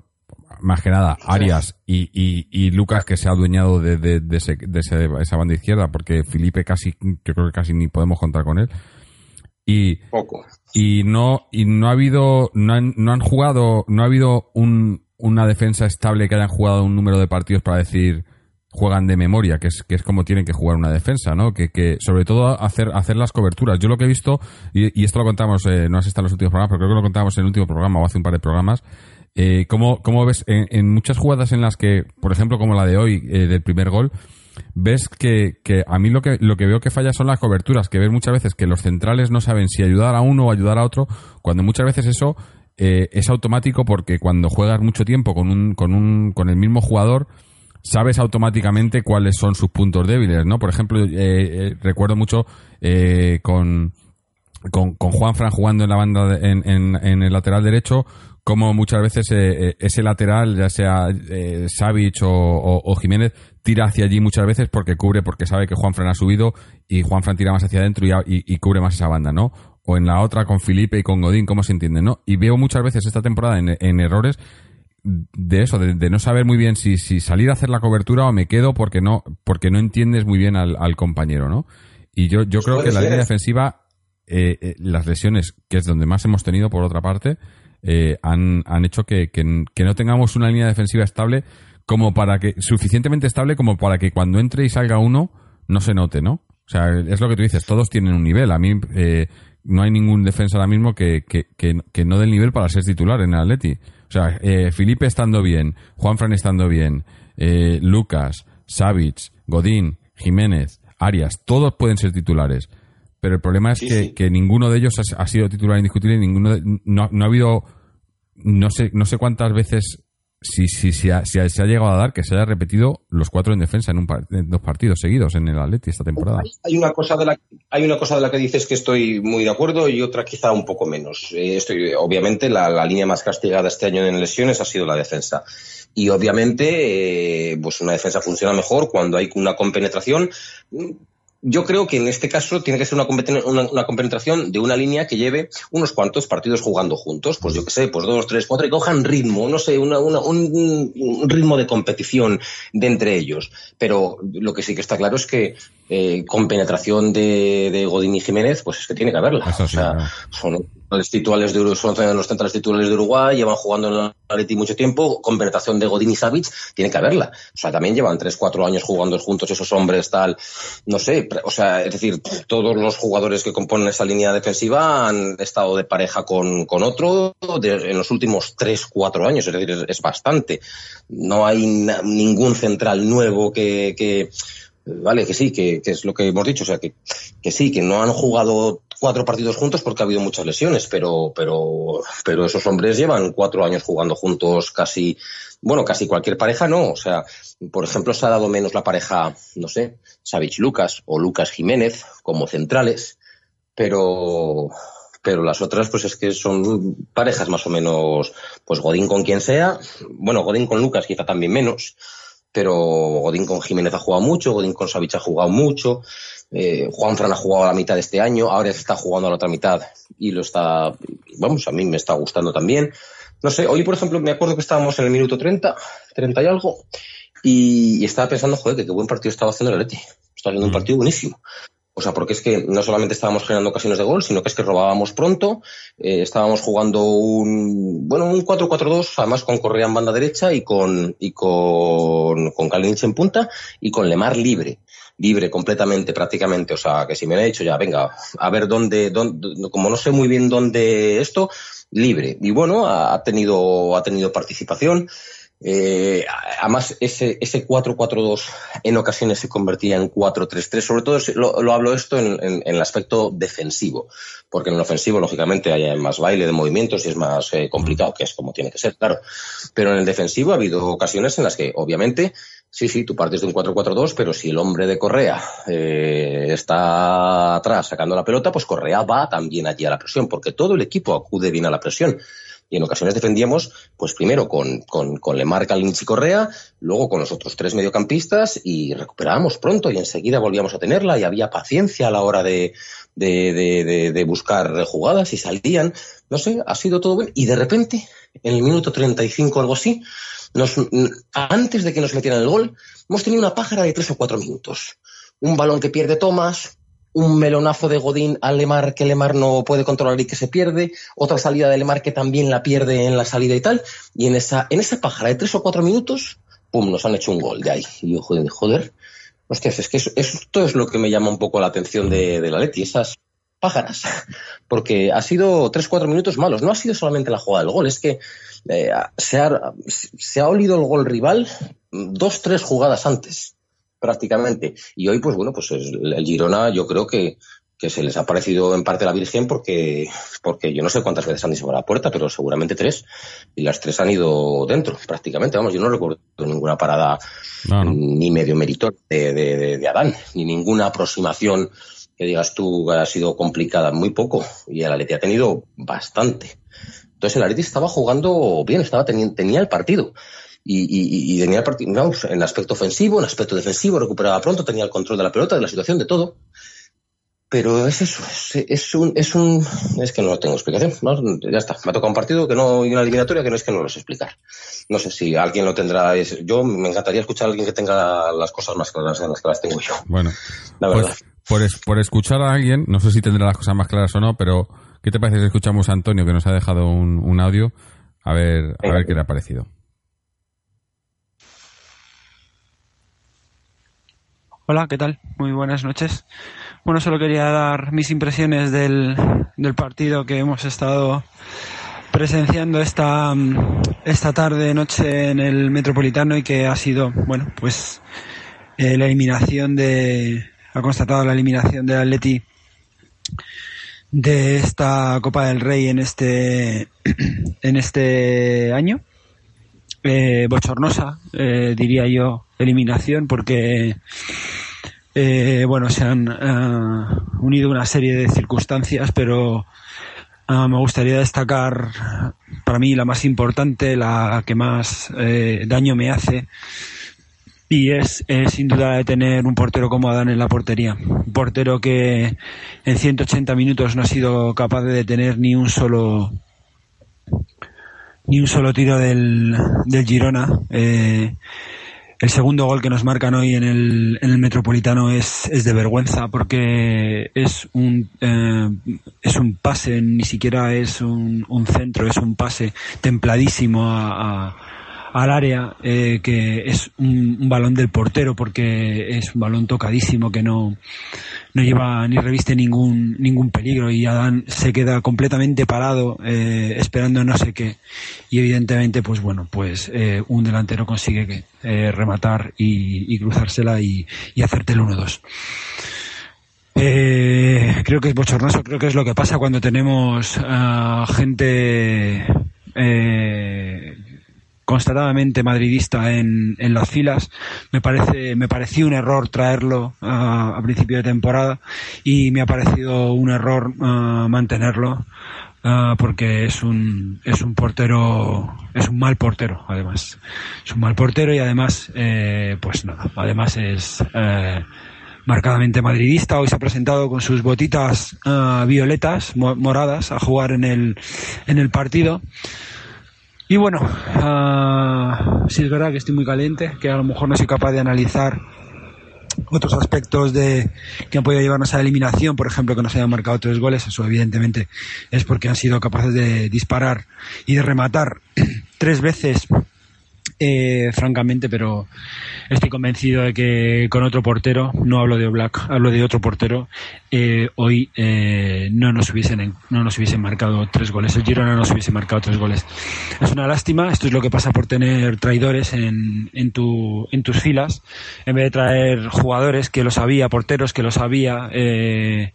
más que nada, Arias y, y, y, Lucas, que se ha adueñado de, de, de, ese, de ese, esa banda izquierda, porque Felipe casi, yo creo que casi ni podemos contar con él. Y, Poco. y no, y no ha habido, no han, no han jugado, no ha habido un, una defensa estable que hayan jugado un número de partidos para decir juegan de memoria, que es, que es como tienen que jugar una defensa, ¿no? Que, que sobre todo hacer, hacer las coberturas. Yo lo que he visto, y, y esto lo contamos, eh, no si está en los últimos programas, pero creo que lo contamos en el último programa o hace un par de programas, eh, ¿cómo, cómo ves en, en, muchas jugadas en las que, por ejemplo, como la de hoy, eh, del primer gol, ves que, que a mí lo que, lo que veo que falla son las coberturas, que ves muchas veces que los centrales no saben si ayudar a uno o ayudar a otro, cuando muchas veces eso eh, es automático porque cuando juegas mucho tiempo con un, con un, con el mismo jugador, sabes automáticamente cuáles son sus puntos débiles, ¿no? Por ejemplo, eh, eh, recuerdo mucho eh, con, con, Juan Fran jugando en la banda de, en, en, el lateral derecho, como muchas veces eh, ese lateral, ya sea eh, Savic o, Jiménez, tira hacia allí muchas veces porque cubre, porque sabe que Juan Fran ha subido y Juan Fran tira más hacia adentro y, y, y cubre más esa banda, ¿no? O en la otra con Felipe y con Godín, ¿cómo se entiende, no? Y veo muchas veces esta temporada en errores de eso, de, de, no saber muy bien si, si salir a hacer la cobertura o me quedo porque no, porque no entiendes muy bien al, al compañero, ¿no? Y yo, yo creo que la línea defensiva, eh, eh, las lesiones, que es donde más hemos tenido por otra parte, eh, han, han hecho que, que, que, no tengamos una línea defensiva estable como para que, suficientemente estable como para que cuando entre y salga uno no se note, ¿no? O sea, es lo que tú dices, todos tienen un nivel. A mí eh, no hay ningún defensa ahora mismo que, que, que, que no dé el nivel para ser titular en el Atleti. O sea, eh, Felipe estando bien, Juanfran estando bien, eh, Lucas, Savic, Godín, Jiménez, Arias, todos pueden ser titulares. Pero el problema es sí, que, sí. que, ninguno de ellos ha, ha, sido titular indiscutible, ninguno de, no, no, ha habido, no sé, no sé cuántas veces si, si, si, ha, si, ha, se ha llegado a dar que se haya repetido los cuatro en defensa en, un en dos partidos seguidos en el Atleti esta temporada. Hay una cosa de la hay una cosa de la que dices que estoy muy de acuerdo y otra quizá un poco menos. Eh, estoy, obviamente la, la, línea más castigada este año en lesiones ha sido la defensa y obviamente eh, pues una defensa funciona mejor cuando hay una compenetración yo creo que en este caso tiene que ser una, compenetración de una línea que lleve unos cuantos partidos jugando juntos, pues yo que sé, pues dos, tres, cuatro, y cojan ritmo, no sé, una, una, un, un, ritmo de competición de entre ellos. Pero lo que sí que está claro es que eh, compenetración de, de Godín y Jiménez, pues es que tiene que haberla. Eso sí, o sea, son los titulares de son los centrales titulares de Uruguay, llevan jugando en el Atleti mucho tiempo, compenetración de Godín y Savic, tiene que haberla. O sea, también llevan tres, cuatro años jugando juntos esos hombres, tal, no sé, o sea, es decir, todos los jugadores que componen esa línea defensiva han estado de pareja con, con otro de, en los últimos tres, cuatro años, es decir, es, es bastante. No hay na, ningún central nuevo que, que vale, que sí, que, que, es lo que hemos dicho, o sea, que, que sí, que no han jugado cuatro partidos juntos porque ha habido muchas lesiones, pero, pero, pero esos hombres llevan cuatro años jugando juntos casi, bueno, casi cualquier pareja no, o sea, por ejemplo, se ha dado menos la pareja, no sé, Savich Lucas o Lucas Jiménez como centrales, pero, pero las otras pues es que son parejas más o menos, pues Godín con quien sea, bueno, Godín con Lucas quizá también menos, pero Godín con Jiménez ha jugado mucho, Godín con Savich ha jugado mucho, eh, Juan Fran ha jugado a la mitad de este año, ahora está jugando a la otra mitad y lo está, vamos, a mí me está gustando también. No sé, hoy por ejemplo me acuerdo que estábamos en el minuto 30, 30 y algo, y, y estaba pensando, joder, que qué buen partido estaba haciendo el Atleti. Está haciendo mm. un partido buenísimo. O sea, porque es que no solamente estábamos generando ocasiones de gol, sino que es que robábamos pronto, eh, estábamos jugando un, bueno, un 4-4-2, además con Correa en banda derecha y con, y con, con Kalinic en punta y con Lemar libre libre completamente prácticamente, o sea, que si me han dicho ya, venga, a ver dónde, dónde, como no sé muy bien dónde esto, libre. Y bueno, ha tenido, ha tenido participación. Eh, además, ese, ese 4-4-2 en ocasiones se convertía en 4-3-3. Sobre todo lo, lo hablo esto en, el aspecto defensivo, porque en el ofensivo, lógicamente, hay más baile de movimientos y es más eh, complicado, que es como tiene que ser, claro. Pero en el defensivo ha habido ocasiones en las que, obviamente, Sí, sí, tú partes de un 4-4-2, pero si el hombre de Correa eh, está atrás sacando la pelota, pues Correa va también allí a la presión, porque todo el equipo acude bien a la presión. Y en ocasiones defendíamos, pues primero con, con, con Lemar, Kalinic y Correa, luego con los otros tres mediocampistas y recuperábamos pronto y enseguida volvíamos a tenerla y había paciencia a la hora de, de, de, de, buscar jugadas y salían. No sé, ha sido todo bueno. Y de repente, en el minuto 35 o algo así, nos, antes de que nos metieran el gol, hemos tenido una pájara de tres o cuatro minutos. Un balón que pierde Tomás, un melonazo de Godín a Lemar que Lemar no puede controlar y que se pierde, otra salida de Lemar que también la pierde en la salida y tal, y en esa, en esa pájara de tres o cuatro minutos, pum, nos han hecho un gol de ahí. Y yo, joder, joder, hostias, es que eso, esto es lo que me llama un poco la atención de, de la Leti, esas pájaras, porque ha sido tres, cuatro minutos malos, no ha sido solamente la jugada del gol, es que eh, se, ha, se ha olido el gol rival dos, tres jugadas antes, prácticamente. Y hoy, pues bueno, pues el, Girona yo creo que, que se les ha parecido en parte la Virgen porque, porque yo no sé cuántas veces han disparado a la puerta, pero seguramente tres. Y las tres han ido dentro, prácticamente. Vamos, yo no recuerdo ninguna parada no, no. ni medio meritor de, de, de, de Adán, ni ninguna aproximación que digas tú ha sido complicada, muy poco. Y el Atleti ha tenido bastante. Entonces el Atleti estaba jugando bien, estaba tenía el partido. Y, y, y, tenía el en aspecto ofensivo, en aspecto defensivo, recuperaba pronto, tenía el control de la pelota, de la situación, de todo. Pero es eso, es, es un, es un, es que no tengo explicación, ¿no? Ya está, me ha tocado un partido que no, y una eliminatoria que no es que no lo sé explicar. No sé si alguien lo tendrá, es, yo me encantaría escuchar a alguien que tenga las cosas más claras en las que las tengo yo. Bueno, la verdad. Pues, por, es, por escuchar a alguien, no sé si tendrá las cosas más claras o no, pero ¿qué te parece si escuchamos a Antonio que nos ha dejado un, un audio? A ver, a ver qué le ha parecido. Hola, ¿qué tal? Muy buenas noches. Bueno, solo quería dar mis impresiones del, del partido que hemos estado presenciando esta, esta tarde, noche en el Metropolitano y que ha sido, bueno, pues eh, la eliminación de, ha constatado la eliminación del Atleti de esta Copa del Rey en este, en este año. Eh, bochornosa, eh, diría yo, eliminación, porque eh, bueno, se han uh, unido una serie de circunstancias, pero uh, me gustaría destacar para mí la más importante, la que más eh, daño me hace, y es, es, sin duda de tener un portero como Adán en la portería. Un portero que en 180 minutos no ha sido capaz de detener ni un solo ni un solo tiro del, del Girona. Eh, el segundo gol que nos marcan hoy en el, en el Metropolitano es, es de vergüenza porque es un, eh, es un pase, ni siquiera es un, un, centro, es un pase templadísimo a, a al área eh, que es un, balón del portero porque es un balón tocadísimo que no no lleva ni reviste ningún ningún peligro y Adán se queda completamente parado eh, esperando no sé qué. Y evidentemente pues bueno pues eh, un delantero consigue eh, rematar y, cruzársela y, y hacerte el 1-2 eh, creo que es bochornoso, creo que es lo que pasa cuando tenemos gente eh, constatadamente madridista en, en, las filas. Me parece, me pareció un error traerlo a principio de temporada y me ha parecido un error uh, mantenerlo. Uh, porque es un es un portero es un mal portero además es un mal portero y además eh, pues nada además es eh, marcadamente madridista hoy se ha presentado con sus botitas uh, violetas mo moradas a jugar en el en el partido y bueno, uh, sí es verdad que estoy muy caliente, que a lo mejor no soy capaz de analizar otros aspectos de que han podido llevarnos a la eliminación, por ejemplo, que nos hayan marcado tres goles, eso evidentemente es porque han sido capaces de disparar y de rematar tres veces eh, francamente, pero estoy convencido de que con otro portero, no hablo de Black, hablo de otro portero, eh, hoy eh, no nos hubiesen no nos hubiesen marcado tres goles. El Girona no nos hubiese marcado tres goles. Es una lástima. Esto es lo que pasa por tener traidores en, en, tu, en tus filas, en vez de traer jugadores que lo sabía, porteros que lo sabía. Eh,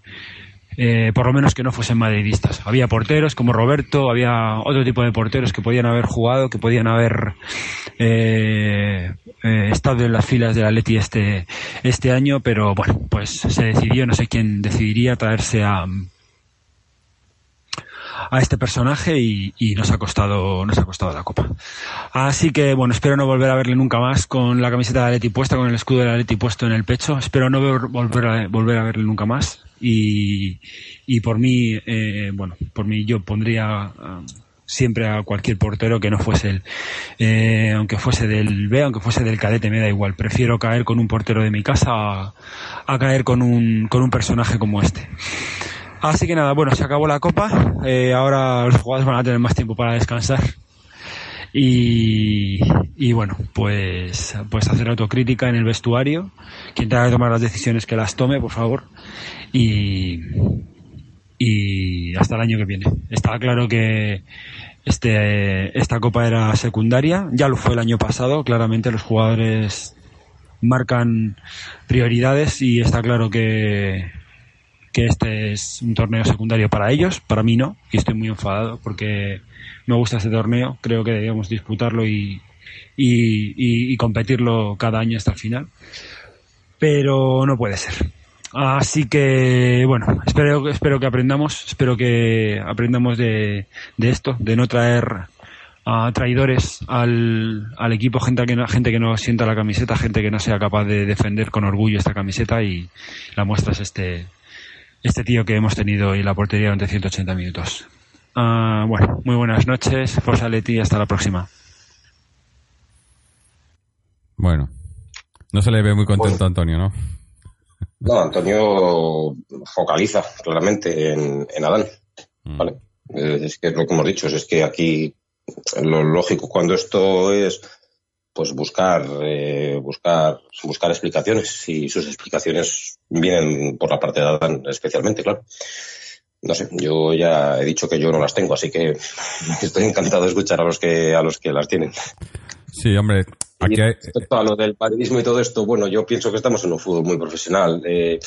eh, por lo menos que no fuesen madridistas. Había porteros como Roberto, había otro tipo de porteros que podían haber jugado, que podían haber eh, eh, estado en las filas del Atleti este, este año, pero bueno, pues se decidió, no sé quién decidiría traerse a, a este personaje y, y, nos ha costado nos ha costado la copa. Así que bueno espero no volver a verle nunca más con la camiseta de Atleti puesta con el escudo de Atleti puesto en el pecho. Espero no ver, volver a volver a verle nunca más y, y por mí eh, bueno por mí yo pondría uh, siempre a cualquier portero que no fuese él. Eh, aunque fuese del B, aunque fuese del cadete, me da igual. Prefiero caer con un portero de mi casa a, a caer con un, con un personaje como este. Así que nada, bueno, se acabó la copa. Eh, ahora los jugadores van a tener más tiempo para descansar. Y, y, bueno, pues, pues hacer autocrítica en el vestuario. Quien tenga que tomar las decisiones que las tome, por favor. Y, y hasta el año que viene. Está claro que este, esta copa era secundaria, ya lo fue el año pasado, claramente los jugadores marcan prioridades y está claro que, que este es un torneo secundario para ellos, para mí no, y estoy muy enfadado porque me gusta este torneo, creo que debemos disputarlo y, y competirlo cada año hasta el final, pero no puede ser. Así que, bueno, espero, espero que aprendamos, espero que aprendamos de, de esto, de no traer a traidores al, al equipo, gente que, no, gente que no sienta la camiseta, gente que no sea capaz de defender con orgullo esta camiseta y la muestra es este, este tío que hemos tenido en la portería durante 180 minutos. Uh, bueno, muy buenas noches, Forza Leti, hasta la próxima. Bueno, no se le ve muy contento a Antonio, ¿no? No, Antonio focaliza claramente en, en Adán. Mm. Vale. Es que es lo que hemos dicho, es que aquí lo lógico cuando esto es pues buscar eh, buscar buscar explicaciones y sus explicaciones vienen por la parte de Adán especialmente, claro. No sé, yo ya he dicho que yo no las tengo, así que estoy encantado de escuchar a los que a los que las tienen. Sí, hombre, Aquí hay... Respecto a lo del paridismo y todo esto, bueno, yo pienso que estamos en un fútbol muy profesional. Eh,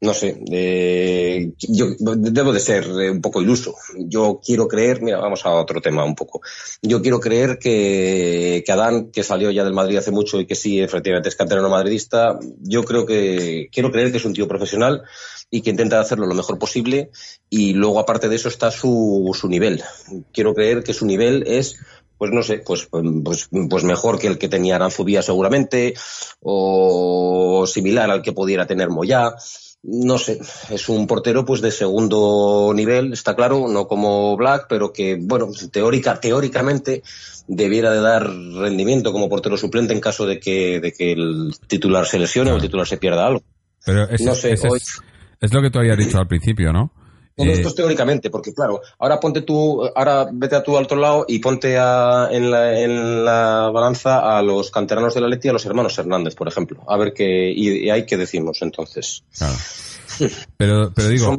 no sé, eh, yo debo de ser eh, un poco iluso. Yo quiero creer, mira, vamos a otro tema un poco. Yo quiero creer que, que Adán, que salió ya del Madrid hace mucho y que sí, efectivamente es canterano madridista, yo creo que, quiero creer que es un tío profesional y que intenta hacerlo lo mejor posible y luego aparte de eso está su, su nivel. Quiero creer que su nivel es pues no sé, pues, pues, pues mejor que el que tenía Aranzubía seguramente, o similar al que pudiera tener Moyá. No sé, es un portero pues de segundo nivel, está claro, no como Black, pero que, bueno, teórica, teóricamente debiera de dar rendimiento como portero suplente en caso de que, de que el titular se lesione o el titular se pierda algo. Pero ese, no sé, ese hoy... es, es lo que tú habías dicho al principio, ¿no? Todo esto es teóricamente, porque claro, ahora ponte tú, ahora vete a tu otro lado y ponte a, en, la, en la balanza a los canteranos de la Leti y a los hermanos Hernández, por ejemplo. A ver qué, y, y hay que decimos entonces. Claro. Pero, pero digo.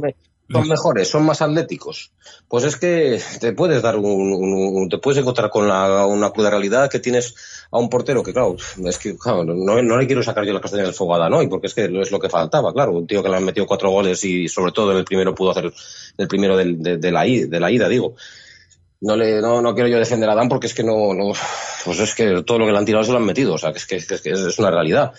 Son, mejores, son más atléticos. Pues es que te puedes dar un, un, un te puedes encontrar con la, una cruda realidad que tienes a un portero que, claro, es que, claro, no, le quiero sacar yo la castaña del fuego a Danoy, porque es que es lo que faltaba, claro, un tío que le han metido cuatro goles y sobre todo en el primero pudo hacer el primero de, la, de la ida, digo. No, le, no, no quiero yo defender a Dan porque es que no, no, pues es que todo lo que le han tirado se lo han metido, o sea, que es que, es, que es una realidad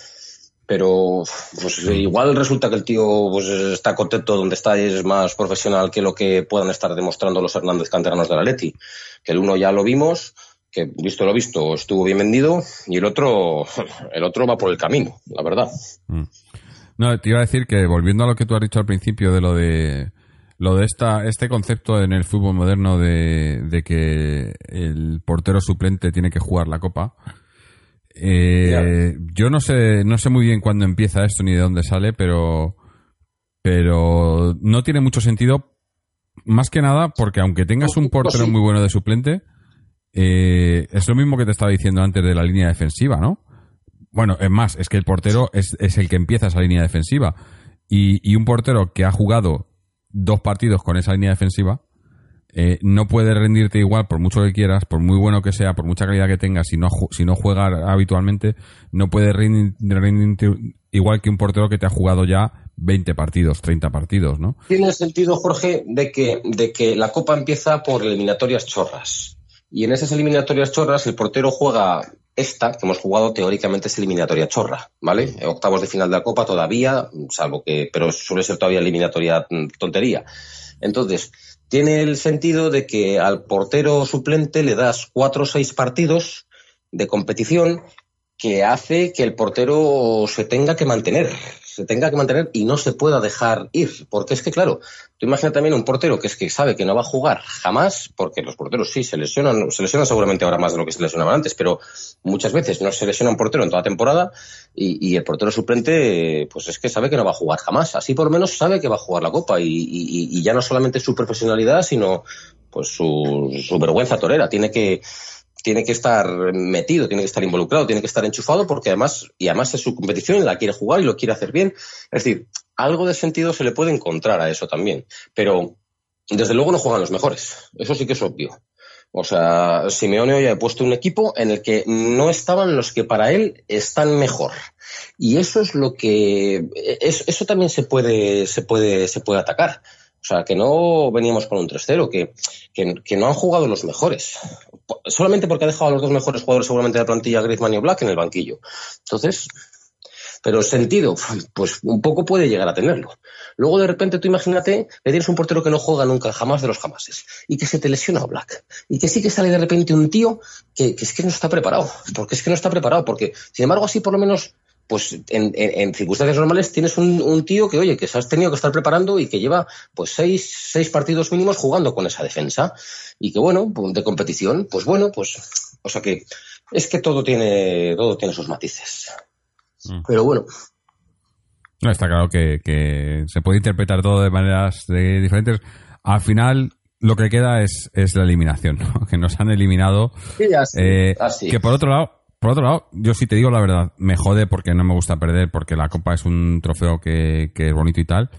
pero pues igual resulta que el tío pues está contento donde está y es más profesional que lo que puedan estar demostrando los Hernández canteranos de la Leti. Que el uno ya lo vimos, que visto lo visto estuvo bien vendido y el otro el otro va por el camino, la verdad. Mm. No, te iba a decir que volviendo a lo que tú has dicho al principio de lo de lo de esta este concepto en el fútbol moderno de, de que el portero suplente tiene que jugar la copa Eh, yo no sé, no sé muy bien cuándo empieza esto ni de dónde sale, pero, pero no tiene mucho sentido. Más que nada porque aunque tengas un portero muy bueno de suplente, eh, es lo mismo que te estaba diciendo antes de la línea defensiva, ¿no? Bueno, es más, es que el portero es, el que empieza esa línea defensiva. Y, un portero que ha jugado dos partidos con esa línea defensiva, eh, no puede rendirte igual por mucho que quieras, por muy bueno que sea, por mucha calidad que tengas, si no, si no juega habitualmente, no puede rendir- rendirte igual que un portero que te ha jugado ya 20 partidos, 30 partidos, ¿no? Tiene el sentido, Jorge, de que, de que la Copa empieza por eliminatorias chorras. Y en esas eliminatorias chorras el portero juega esta, que hemos jugado teóricamente es eliminatoria chorra, ¿vale? Octavos de final de la Copa todavía, salvo que, pero suele ser todavía eliminatoria mm, tontería. Entonces, tiene el sentido de que al portero suplente le das cuatro o seis partidos de competición que hace que el portero se tenga que mantener, se tenga que mantener y no se pueda dejar ir. Porque es que, claro, tú imaginas también un portero que es que sabe que no va a jugar jamás, porque los porteros sí se lesionan, se lesionan seguramente ahora más de lo que se lesionaban antes, pero muchas veces no se lesiona un portero en toda temporada y, y el portero suplente, pues es que sabe que no va a jugar jamás. Así por lo menos sabe que va a jugar la Copa y, y- y ya no solamente su profesionalidad, sino pues su, su vergüenza torera. Tiene que tiene que estar metido, tiene que estar involucrado, tiene que estar enchufado porque además, y además es su competición, la quiere jugar y lo quiere hacer bien. Es decir, algo de sentido se le puede encontrar a eso también. Pero desde luego no juegan los mejores. Eso sí que es obvio. O sea, Simeone hoy ha puesto un equipo en el que no estaban los que para él están mejor. Y eso es lo que es- eso también se puede se puede se puede atacar. O sea, que no veníamos con un 3-0, que, que, no han jugado los mejores. Solamente porque ha dejado a los dos mejores jugadores seguramente de la plantilla, Griezmann y Black, en el banquillo. Entonces, pero sentido, pues un poco puede llegar a tenerlo. Luego de repente tú imagínate que tienes un portero que no juega nunca, jamás de los jamases, y que se te lesiona a Black, y que sí que sale de repente un tío que es que no está preparado, porque es que no está preparado, porque sin embargo así por lo menos pues en, en- en circunstancias normales tienes un, un tío que, oye, que se has tenido que estar preparando y que lleva pues seis, seis partidos mínimos jugando con esa defensa. Y que bueno, pues, de competición, pues bueno, pues, o sea que es que todo tiene, todo tiene sus matices. Mm. Pero bueno, No, está claro que, que se puede interpretar todo de maneras de- diferentes. Al final, lo que queda es, es la eliminación, ¿no? que nos han eliminado. sí, así, Eh, así. Que por otro lado, por otro lado, yo sí te digo la verdad, me jode porque no me gusta perder, porque la copa es un trofeo que, que es bonito y tal.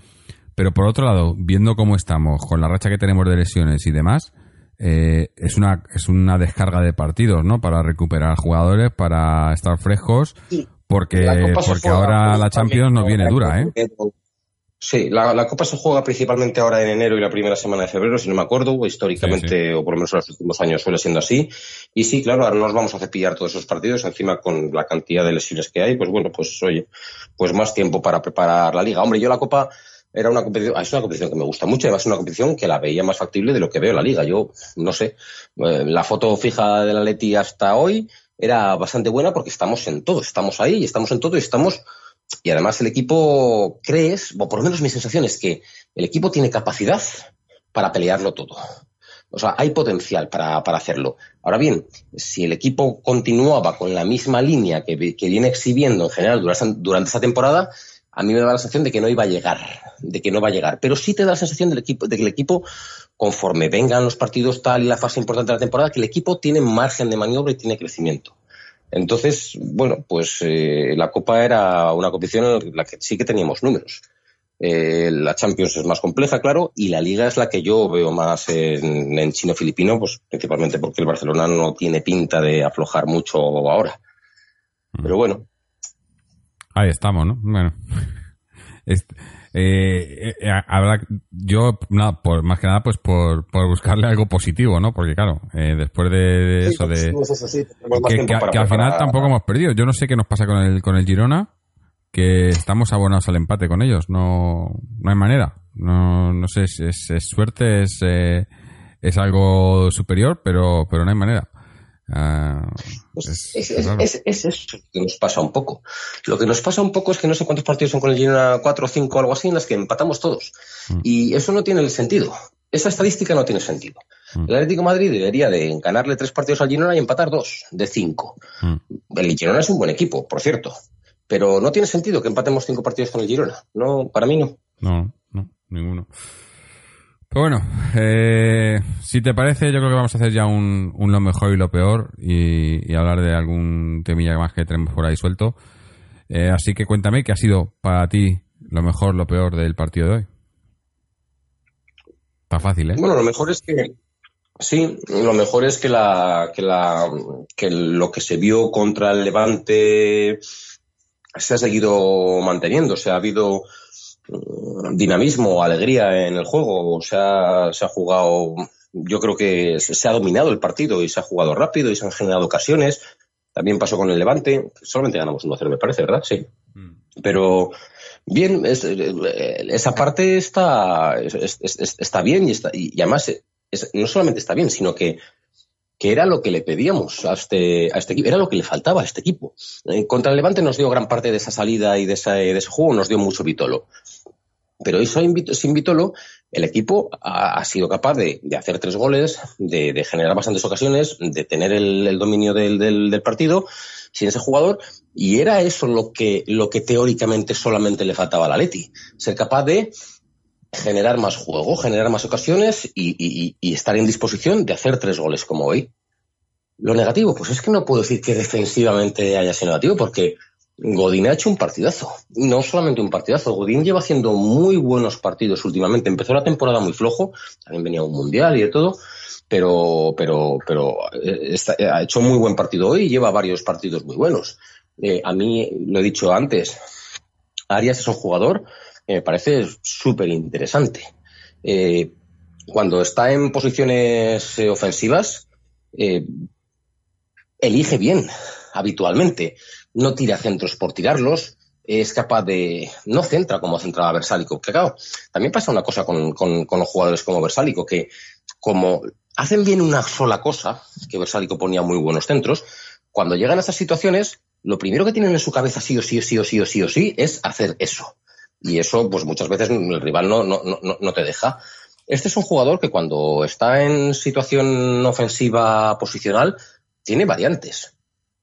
Pero por otro lado, viendo cómo estamos, con la racha que tenemos de lesiones y demás, eh, es una es una descarga de partidos, ¿no? Para recuperar jugadores, para estar frescos, Sí. porque porque ahora la Champions nos viene en dura, ¿eh? Sí, la, la Copa se juega principalmente ahora en enero y la primera semana de febrero, si no me acuerdo, históricamente, Sí, o por lo menos en los últimos años suele siendo así. Y sí, claro, ahora nos vamos a cepillar todos esos partidos, encima con la cantidad de lesiones que hay, pues bueno, pues oye, pues más tiempo para preparar la liga. Hombre, yo la Copa era una competición, es una competición que me gusta mucho, además es una competición que la veía más factible de lo que veo la liga. Yo, no sé, eh, la foto fija del Atleti hasta hoy era bastante buena porque estamos en todo, estamos ahí y estamos en todo y estamos y además el equipo crees, o por lo menos mi sensación es que el equipo tiene capacidad para pelearlo todo. O sea, hay potencial para, para hacerlo. Ahora bien, si el equipo continuaba con la misma línea que, vi- que viene exhibiendo en general durante, durante esta temporada, a mí me da la sensación de que no iba a llegar, de que no va a llegar. Pero sí te da la sensación del equipo, de que el equipo, conforme vengan los partidos tal y la fase importante de la temporada, que el equipo tiene margen de maniobra y tiene crecimiento. Entonces, bueno, pues eh, la Copa era una competición en la que sí que teníamos números. Eh, la Champions es más compleja, claro, y la Liga es la que yo veo más en, en chino-filipino, pues principalmente porque el Barcelona no tiene pinta de aflojar mucho ahora. Pero bueno, Ahí estamos, ¿no? Bueno. Est- eh, eh, habrá, yo, nada, por, más que nada, pues por, por buscarle algo positivo, ¿no? Porque claro, eh, después de, de eso, de, que, que- que al final tampoco hemos perdido. Yo no sé qué nos pasa con el, con el Girona, que estamos abonados al empate con ellos. No, no hay manera. No, no sé, es, es- es suerte, es, eh, es algo superior, pero, pero no hay manera. Ah, Pues es- es, es es- raro. es- es eso lo que nos pasa un poco. Lo que nos pasa un poco es que no sé cuántos partidos son con el Girona, cuatro o cinco, algo así, en las que empatamos todos. Mm. Y eso no tiene el sentido. esa estadística no tiene sentido. El Atlético de Madrid debería de ganarle tres partidos al Girona y empatar dos de cinco. El Girona es un buen equipo, por cierto, pero no tiene sentido que empatemos cinco partidos con el Girona. No, para mí no. No, no, ninguno. Pero bueno, eh, si te parece, yo creo que vamos a hacer ya un, lo mejor y lo peor y, hablar de algún temilla más que tenemos por ahí suelto. Eh, así que cuéntame qué ha sido para ti lo mejor, lo peor del partido de hoy. Está fácil, ¿eh? Bueno, lo mejor es que sí, lo mejor es que la que la que lo que se vio contra el Levante se ha seguido manteniendo, o sea, ha habido dinamismo, alegría en el juego, se ha, se ha jugado, yo creo que se ha dominado el partido y se ha jugado rápido y se han generado ocasiones. También pasó con el Levante, solamente ganamos 1-0, me parece, ¿verdad? Sí. Pero bien, es- eh, esa parte está, es- es- es- está bien y, está, y, además no solamente está bien, sino que, que era lo que le pedíamos a este, a este equipo, era lo que le faltaba a este equipo. Eh, contra el Levante nos dio gran parte de esa salida y de ese, de ese juego, nos dio mucho Vitolo. Pero eso sin Vit- sin Vitolo, el equipo ha, sido capaz de, hacer tres goles, de, generar bastantes ocasiones, de tener el, dominio del, del- partido sin ese jugador. Y era eso lo que, lo que teóricamente solamente le faltaba al Atleti. Ser capaz de generar más juego, generar más ocasiones y- y- y estar en disposición de hacer tres goles como hoy. Lo negativo, pues es que no puedo decir que defensivamente haya sido negativo, porque Godín ha hecho un partidazo. No solamente un partidazo, Godín lleva haciendo muy buenos partidos últimamente. Empezó la temporada muy flojo, también venía un mundial y de todo, pero, pero, pero eh, eh, ha hecho muy buen partido hoy y lleva varios partidos muy buenos. Eh, a mí, lo he dicho antes, Arias es un jugador que me parece súper interesante. Cuando está en posiciones ofensivas, elige bien, habitualmente. No tira centros por tirarlos, es capaz de. No centra como centraba Versálico. Que claro, también pasa una cosa con, los jugadores como Versálico, que como hacen bien una sola cosa, que Versálico ponía muy buenos centros, cuando llegan a esas situaciones, lo primero que tienen en su cabeza sí o sí o sí o sí o sí o sí es hacer eso. Y eso, pues muchas veces el rival no te deja. Este es un jugador que cuando está en situación ofensiva posicional, tiene variantes.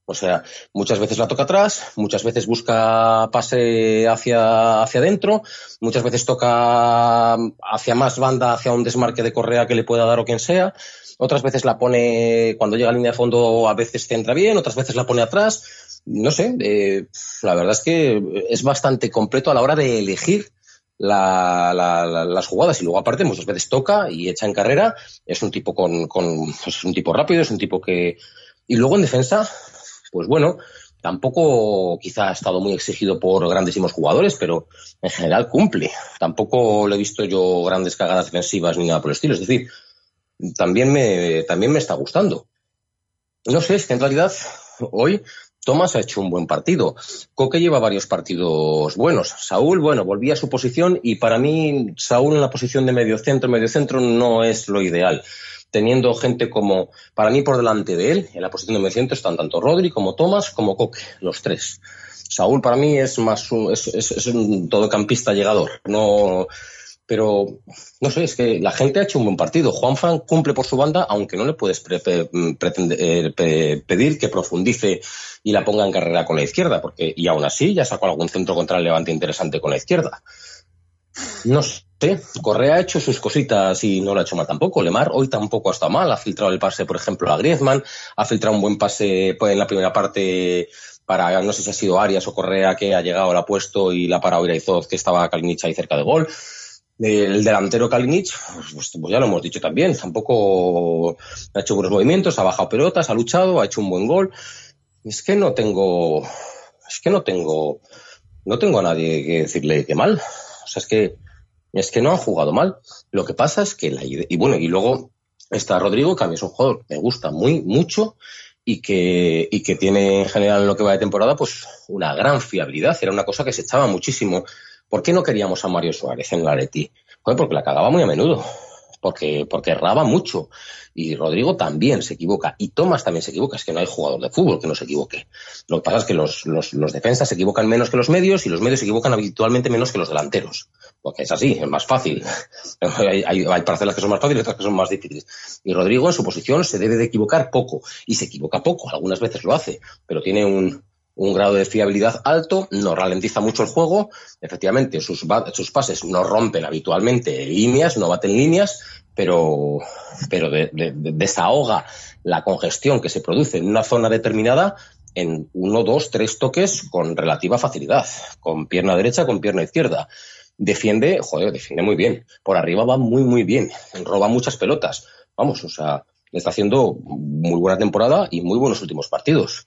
O sea, muchas veces la toca atrás, muchas veces busca pase hacia, hacia adentro, muchas veces toca hacia más banda, hacia un desmarque de correa que le pueda dar o quien sea. Otras veces la pone, cuando llega a línea de fondo, a veces centra bien, otras veces la pone atrás. No sé, eh, la verdad es que es bastante completo a la hora de elegir la- la- la- las jugadas y luego aparte muchas veces toca y echa en carrera. Es un tipo con, con pues, es un tipo rápido, es un tipo que y luego en defensa, pues bueno, tampoco quizá ha estado muy exigido por grandísimos jugadores, pero en general cumple. Tampoco le he visto yo grandes cagadas defensivas ni nada por el estilo. Es decir, también me, también me está gustando. No sé, es que en realidad hoy Tomás ha hecho un buen partido. Coque lleva varios partidos buenos. Saúl, bueno, volvía a su posición y para mí Saúl en la posición de medio centro, medio centro no es lo ideal. Teniendo gente como, para mí por delante de él, en la posición de medio centro están tanto Rodri como Tomás como Coque, los tres. Saúl para mí es más un, es, es- un todocampista llegador. No, pero no sé, es que la gente ha hecho un buen partido. Juanfran cumple por su banda, aunque no le puedes pre- pre- pretende- eh, pe- pedir que profundice y la ponga en carrera con la izquierda, porque y aún así ya sacó algún centro contra el Levante interesante con la izquierda. No sé, Correa ha hecho sus cositas y no lo ha hecho mal tampoco. Lemar hoy tampoco ha estado mal, ha filtrado el pase, por ejemplo, a Griezmann, ha filtrado un buen pase pues, en la primera parte para, no sé si ha sido Arias o Correa que ha llegado, la puesto y la ha parado Iraizoz, que estaba Kalinic ahí cerca de gol. El delantero Kalinic, pues, pues ya lo hemos dicho también, tampoco ha hecho buenos movimientos, ha bajado pelotas, ha luchado, ha hecho un buen gol. Es que no tengo, es que no tengo, no tengo a nadie que decirle que mal. O sea, es que, es que no han jugado mal. Lo que pasa es que la idea, y bueno, y luego está Rodrigo, que a mí es un jugador que me gusta muy, mucho y que, y que tiene en general en lo que va de temporada, pues una gran fiabilidad. Era una cosa que se echaba muchísimo. ¿Por qué no queríamos a Mario Suárez en el Atleti? Joder, porque la cagaba muy a menudo. Porque, porque erraba mucho. Y Rodrigo también se equivoca. Y Tomás también se equivoca. Es que no hay jugador de fútbol que no se equivoque. Lo que pasa es que los, los, los defensas se equivocan menos que los medios y los medios se equivocan habitualmente menos que los delanteros. Porque es así, es más fácil. hay, hay, hay parcelas que son más fáciles y otras que son más difíciles. Y Rodrigo en su posición se debe de equivocar poco. Y se equivoca poco. Algunas veces lo hace. Pero tiene un, un grado de fiabilidad alto, no ralentiza mucho el juego, efectivamente sus, sus pases no rompen habitualmente líneas, no baten líneas, pero, pero de, de, de desahoga la congestión que se produce en una zona determinada en uno, dos, tres toques con relativa facilidad, con pierna derecha, con pierna izquierda. Defiende, joder, defiende muy bien. Por arriba va muy, muy bien. Roba muchas pelotas. Vamos, o sea, está haciendo muy buena temporada y muy buenos últimos partidos.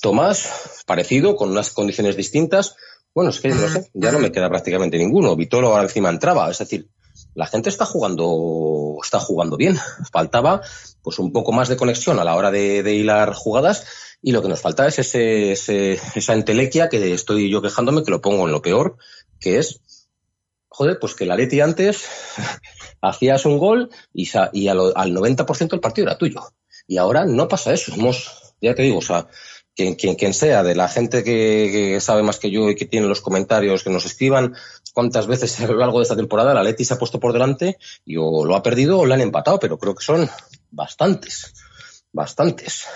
Tomás, parecido, con unas condiciones distintas. Bueno, es que no sé, ya no me queda prácticamente ninguno. Vitolo ahora encima entraba, es decir, la gente está jugando, está jugando bien. Faltaba pues un poco más de conexión a la hora de, de hilar jugadas y lo que nos falta es ese, ese, esa entelequia que estoy yo quejándome, que lo pongo en lo peor, que es, joder, pues que la Leti antes hacías un gol y, y al, al 90% el partido era tuyo. Y ahora no pasa eso. Hemos, ya te digo, o sea, quien, quien, quien sea, de la gente que, sabe más que yo y que tiene los comentarios, que nos escriban cuántas veces a lo largo de esta temporada la Leti se ha puesto por delante y o lo ha perdido o le han empatado, pero creo que son bastantes, bastantes.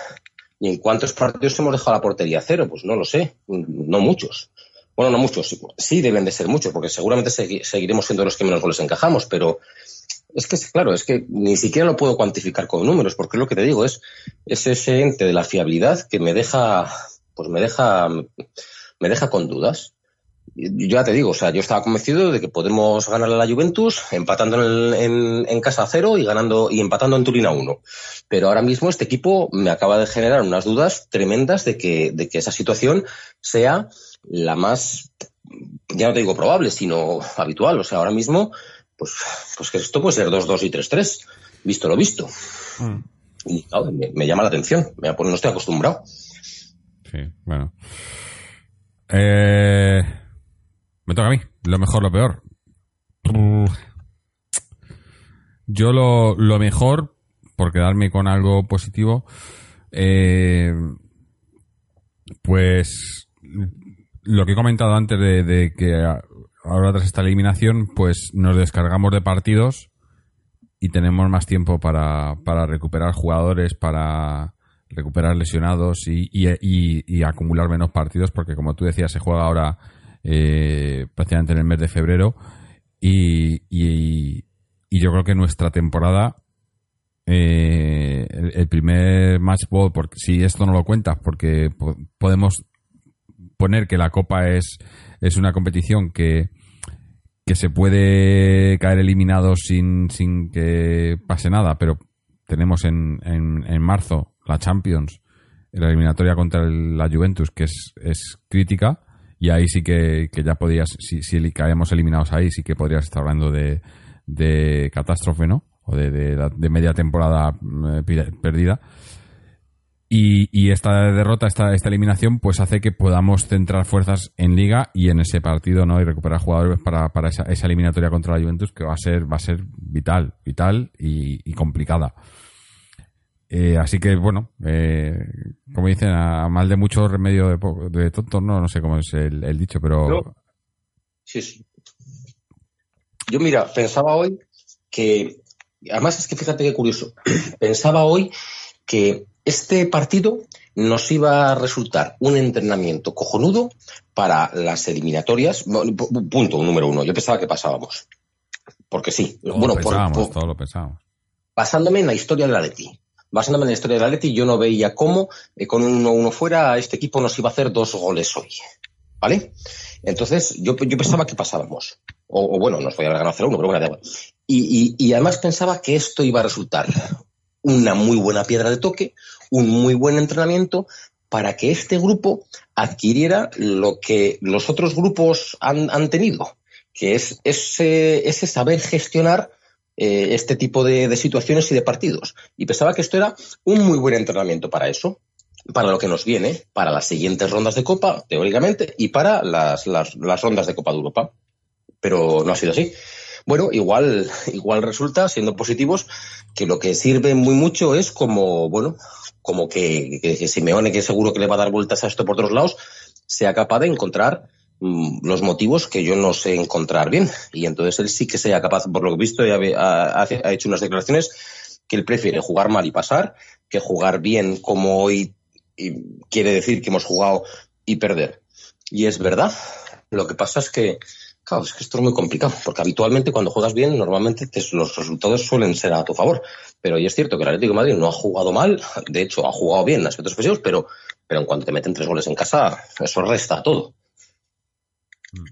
¿Y en cuántos partidos hemos dejado la portería cero? Pues no lo sé, no muchos. Bueno, no muchos, sí deben de ser muchos, porque seguramente seguiremos siendo los que menos goles encajamos, pero es que, claro, es que ni siquiera lo puedo cuantificar con números, porque lo que te digo es, es ese ente de la fiabilidad que me deja, pues me deja, me deja con dudas. Yo ya te digo, o sea, yo estaba convencido de que podemos ganar a la Juventus empatando en, en, en casa a cero y ganando y empatando en Turín a uno. Pero ahora mismo este equipo me acaba de generar unas dudas tremendas de que, de que esa situación sea la más, ya no te digo probable, sino habitual. O sea, ahora mismo pues, pues que esto puede ser 2-2 y 3-3, visto lo visto. Mm. Y claro, me, me, llama la atención, me, pues no estoy acostumbrado. Sí, bueno. Eh, me toca a mí, lo mejor, lo peor. Yo lo, lo mejor, por quedarme con algo positivo, eh, pues lo que he comentado antes de, de que ahora tras esta eliminación, pues nos descargamos de partidos y tenemos más tiempo para, para recuperar jugadores, para recuperar lesionados y, y, y, acumular menos partidos, porque como tú decías, se juega ahora eh, prácticamente en el mes de febrero y, yo creo que nuestra temporada, eh, el, el, primer match ball, porque si esto no lo cuentas, porque po podemos poner que la Copa es es una competición que, que se puede caer eliminado sin, sin que pase nada, pero tenemos en, en, en marzo la Champions, la eliminatoria contra el, la Juventus, que es, es crítica, y ahí sí que, que ya podías, si, si caemos eliminados ahí, sí que podrías estar hablando de, de catástrofe, ¿no? O de, de, de media temporada eh, perdida. Y, y, esta derrota, esta, esta eliminación, pues hace que podamos centrar fuerzas en Liga y en ese partido, ¿no? Y recuperar jugadores para, para esa, esa, eliminatoria contra la Juventus, que va a ser, va a ser vital, vital y, complicada. Eh, así que, bueno, eh, como dicen, a, mal de mucho remedio de, de tonto, no, no sé cómo es el, el dicho, pero. Yo, sí, sí. Yo, mira, pensaba hoy que. Además, es que fíjate qué curioso. Pensaba hoy que este partido nos iba a resultar un entrenamiento cojonudo para las eliminatorias. Punto número uno. Yo pensaba que pasábamos. Porque sí. Todo bueno, lo pensábamos, por, por, todo lo pensábamos. Basándome en la historia de la Leti. Basándome en la historia de la Leti, yo no veía cómo eh, con un 1-1 fuera este equipo nos iba a hacer dos goles hoy. ¿Vale? Entonces, yo, yo pensaba que pasábamos. O, o bueno, nos podía haber ganado 0-1, pero bueno, da igual. Y, y, y además pensaba que esto iba a resultar una muy buena piedra de toque, un muy buen entrenamiento para que este grupo adquiriera lo que los otros grupos han, han tenido, que es ese, saber gestionar eh, este tipo de, de, situaciones y de partidos. Y pensaba que esto era un muy buen entrenamiento para eso, para lo que nos viene, para las siguientes rondas de Copa, teóricamente, y para las, las, las rondas de Copa de Europa. Pero no ha sido así. Bueno, igual, igual resulta, siendo positivos, que lo que sirve muy mucho es como, bueno, como que, que Simeone, que seguro que le va a dar vueltas a esto por otros lados, sea capaz de encontrar mm, los motivos que yo no sé encontrar bien. Y entonces él sí que sea capaz, por lo que he visto, ha, ha, hecho unas declaraciones que él prefiere jugar mal y pasar que jugar bien como hoy quiere decir que hemos jugado y perder. Y es verdad. Lo que pasa es que, claro, es que esto es muy complicado, porque habitualmente cuando juegas bien, normalmente te- los resultados suelen ser a tu favor. Pero y es cierto que el Atlético de Madrid no ha jugado mal, de hecho ha jugado bien en aspectos ofensivos, pero, pero en cuanto te meten tres goles en casa, eso resta todo.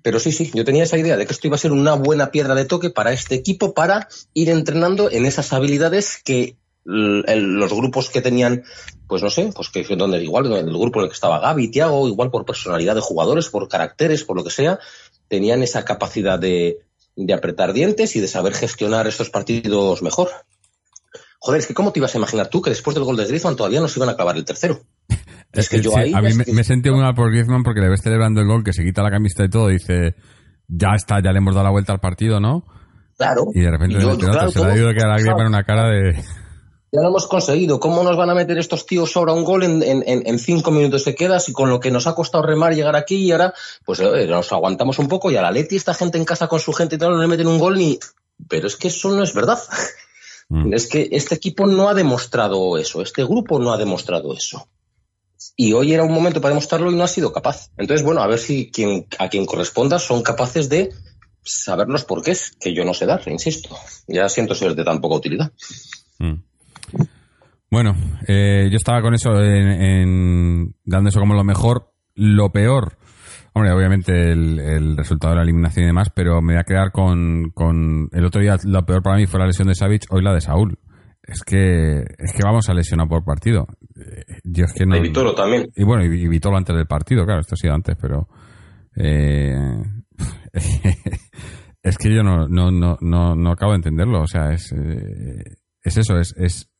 Pero sí, sí, yo tenía esa idea de que esto iba a ser una buena piedra de toque para este equipo para ir entrenando en esas habilidades que el- los grupos que tenían, pues no sé, pues que donde igual donde el grupo en el que estaba Gaby, Tiago, igual por personalidad de jugadores, por caracteres, por lo que sea, tenían esa capacidad de, de apretar dientes y de saber gestionar estos partidos mejor. Joder, es que ¿cómo te ibas a imaginar tú que después del gol de Griezmann todavía nos iban a acabar el tercero? Es que yo sí, ahí a mí me, que- sentido muy mal por Griezmann porque le ves celebrando el gol, que se quita la camiseta y todo, y dice, ya está, ya le hemos dado la vuelta al partido, ¿no? Claro. Y de repente yo, claro, se le ha ido a quedar a Griezmann una cara de... Ya lo hemos conseguido. ¿Cómo nos van a meter estos tíos ahora un gol en, en- cinco minutos se quedas y con lo que nos ha costado remar llegar aquí y ahora, pues eh, nos aguantamos un poco y a la Leti esta gente en casa con su gente y tal no le meten un gol ni... Pero es que eso no es verdad. Mm. Es que este equipo no ha demostrado eso, este grupo no ha demostrado eso. Y hoy era un momento para demostrarlo y no ha sido capaz. Entonces, bueno, a ver si quien, a quien corresponda son capaces de saber los porqués, que yo no sé dar, insisto. Ya siento ser de tan poca utilidad. Mm. Bueno, eh, yo estaba con eso en, en- dando eso como lo mejor, lo peor. Hombre, obviamente el, el resultado de la eliminación y demás, pero me voy a quedar con, con el otro día lo peor para mí fue la lesión de Savic, hoy la de Saúl. Es que es que vamos a lesionar por partido. Eh, Yo es que no. Y Vitolo también. Y bueno, y, y antes del partido, claro, esto ha sido antes, pero eh, es que yo no, no, no, no, no acabo de entenderlo. O sea, es, eh, es eso, es, es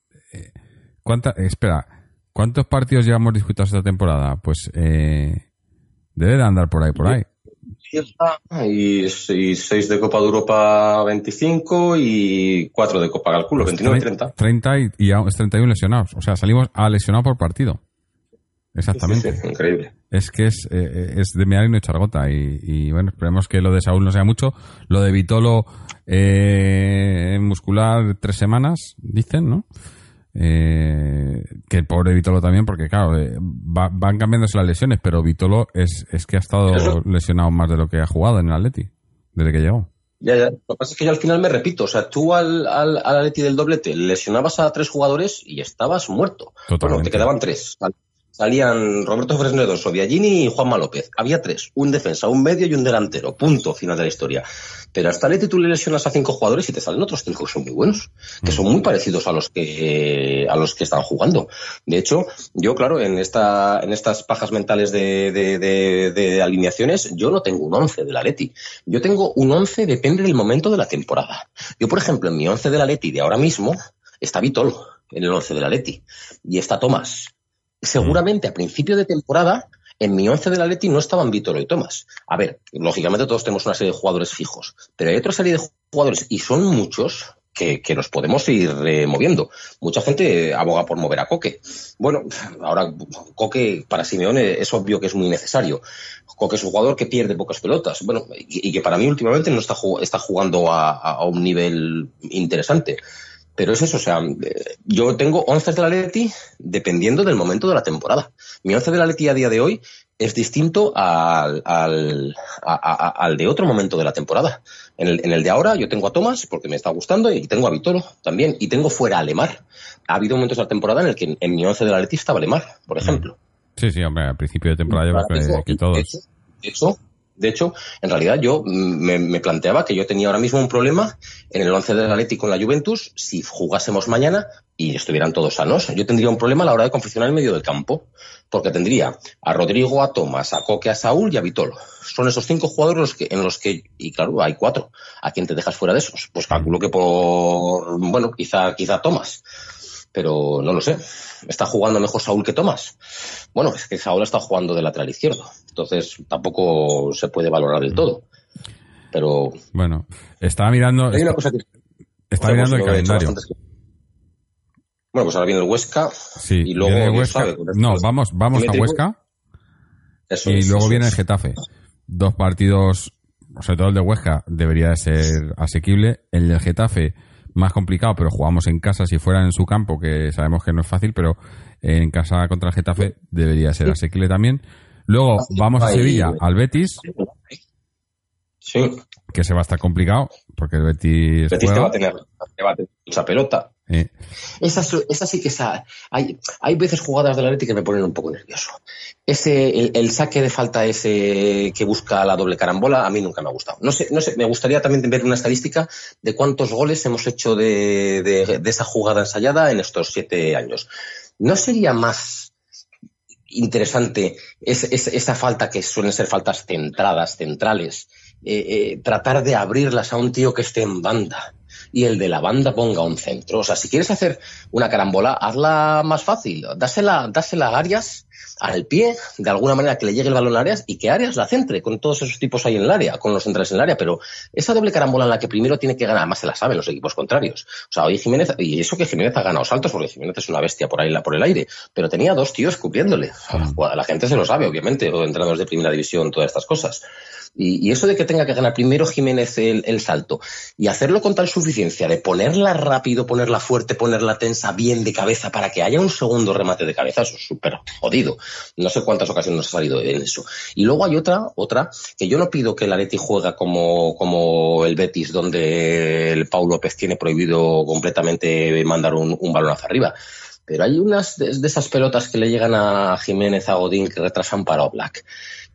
¿cuánta, espera, ¿cuántos partidos llevamos disputados esta temporada? Pues eh, debe de andar por ahí, por ahí. Y, y seis de Copa de Europa 25 y cuatro de Copa Calculo, 29 y 30. 30 y, y aún es 31 lesionados. O sea, salimos a lesionado por partido. Exactamente. Sí, sí, increíble. Es que es, eh, es de mear y no echar gota. Y, y, bueno, esperemos que lo de Saúl no sea mucho. Lo de Vitolo eh, muscular tres semanas, dicen, ¿no? Eh, que el pobre Vitolo también, porque claro, eh, va- van cambiándose las lesiones, pero Vitolo es, es que ha estado Eso. lesionado más de lo que ha jugado en el Atleti, desde que llegó. Ya, ya. Lo que pasa es que yo al final me repito, o sea, tú al, al, al Atleti del doblete lesionabas a tres jugadores y estabas muerto. Totalmente. Bueno, te quedaban tres. Salían Roberto Fresnedo, Sobiagini y Juanma López. Había tres, un defensa, un medio y un delantero. Punto, final de la historia. Pero hasta Atleti tú le lesionas a cinco jugadores y te salen otros cinco que son muy buenos, que son muy parecidos a los que a los que están jugando. De hecho, yo, claro, en esta en estas pajas mentales de, de, de- de alineaciones, yo no tengo un once del Atleti. Yo tengo un once, depende del momento de la temporada. Yo, por ejemplo, en mi once del Atleti de ahora mismo está Vitolo en el once del Atleti y está Tomás. Seguramente a principio de temporada en mi once del Atleti no estaban Vitolo y Tomás. A ver, lógicamente todos tenemos una serie de jugadores fijos, pero hay otra serie de jugadores y son muchos que, nos podemos ir eh, moviendo. Mucha gente eh, aboga por mover a Coque. Bueno, ahora Coque para Simeone es obvio que es muy necesario. Coque es un jugador que pierde pocas pelotas. Bueno, y, que para mí últimamente no está, está jugando a un nivel interesante. Pero es eso, o sea, eh, yo tengo 11 del Atleti dependiendo del momento de la temporada. Mi 11 del Atleti a día de hoy es distinto al, al, a- a- a- al de otro momento de la temporada. En el, en el de ahora yo tengo a Tomás porque me está gustando y tengo a Vitolo también y tengo fuera a Lemar. Ha habido momentos de la temporada en el que en, mi 11 del Atleti estaba Lemar, por ejemplo. Sí, sí, hombre, al principio de temporada yo creo que, que De todos. hecho, de hecho, de hecho, en realidad yo mm, me, planteaba que yo tenía ahora mismo un problema en el 11 del Atlético con la Juventus si jugásemos mañana y estuvieran todos sanos. Yo tendría un problema a la hora de confeccionar el medio del campo, porque tendría a Rodrigo, a Tomás, a Coque, a Saúl y a Vitolo. Son esos cinco jugadores los que, en los que, y claro, hay cuatro. ¿A quién te dejas fuera de esos? Pues calculo que por, bueno, quizá, quizá Tomás. Pero no lo sé. ¿Está jugando mejor Saúl que Tomás? Bueno, es que Saúl está jugando de lateral izquierdo. Entonces tampoco se puede valorar del todo. Pero Bueno, estaba mirando, hay una cosa que... estaba mirando el he calendario. Bueno, pues ahora viene el Huesca Sí, y luego viene Huesca. sabe, No, vamos, vamos a Huesca Eso y es, luego eso viene el. Getafe. Dos partidos, sobre todo el de Huesca, debería de ser asequible. El del Getafe, más complicado, pero jugamos en casa si fuera en su campo, que sabemos que no es fácil, pero en casa contra el Getafe debería ser asequible también. Luego vamos a Sevilla, güey. al Betis, Sí, que se va a estar complicado, porque el Betis, Betis te juega. va a tener, te va a tener mucha pelota. Eh, Esa, es- esa sí que esa, hay, hay veces jugadas del Atleti que me ponen un poco nervioso. Ese, el, saque de falta ese que busca la doble carambola, a mí nunca me ha gustado. No sé, no sé, me gustaría también ver una estadística de cuántos goles hemos hecho de, de- esa jugada ensayada en estos siete años. ¿No sería más interesante es- es- esa falta que suelen ser faltas centradas, centrales, eh, eh, tratar de abrirlas a un tío que esté en banda y el de la banda ponga un centro. O sea, si quieres hacer una carambola, hazla más fácil. Dásela, dásela a Arias al pie, de alguna manera que le llegue el balón a Arias y que Arias la centre con todos esos tipos ahí en el área, con los centrales en el área. Pero esa doble carambola en la que primero tiene que ganar, además se la saben los equipos contrarios. O sea, hoy Jiménez, y eso que Jiménez ha ganado saltos, porque Jiménez es una bestia por ahí por el aire, pero tenía dos tíos cubriéndole. La gente se lo sabe, obviamente, o entrenadores de primera división, todas estas cosas. Y, eso de que tenga que ganar primero Jiménez el, salto y hacerlo con tal suficiencia de ponerla rápido, ponerla fuerte, ponerla tensa, bien de cabeza para que haya un segundo remate de cabeza, eso es súper jodido. No sé cuántas ocasiones nos ha salido en eso. Y luego hay otra, otra, que yo no pido que el Atleti juega como, como el Betis, donde el Pau López tiene prohibido completamente mandar un, balón hacia arriba. Pero hay unas de, esas pelotas que le llegan a Jiménez, a Godín, que retrasan para Oblak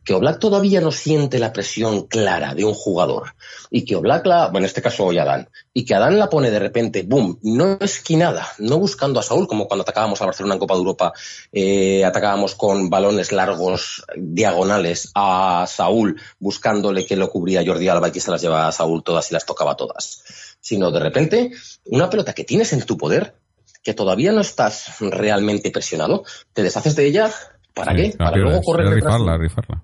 que Oblak todavía no siente la presión clara de un jugador y que Oblak la, bueno, en este caso hoy Adán, y que Adán la pone de repente, boom, no esquinada, no buscando a Saúl, como cuando atacábamos a Barcelona en Copa de Europa, eh, atacábamos con balones largos, diagonales a Saúl, buscándole que lo cubría Jordi Alba y que se las llevaba a Saúl todas y las tocaba todas, sino de repente una pelota que tienes en tu poder, que todavía no estás realmente presionado, te deshaces de ella, ¿para sí, qué? Para luego correr detrás rifarla, rifarla.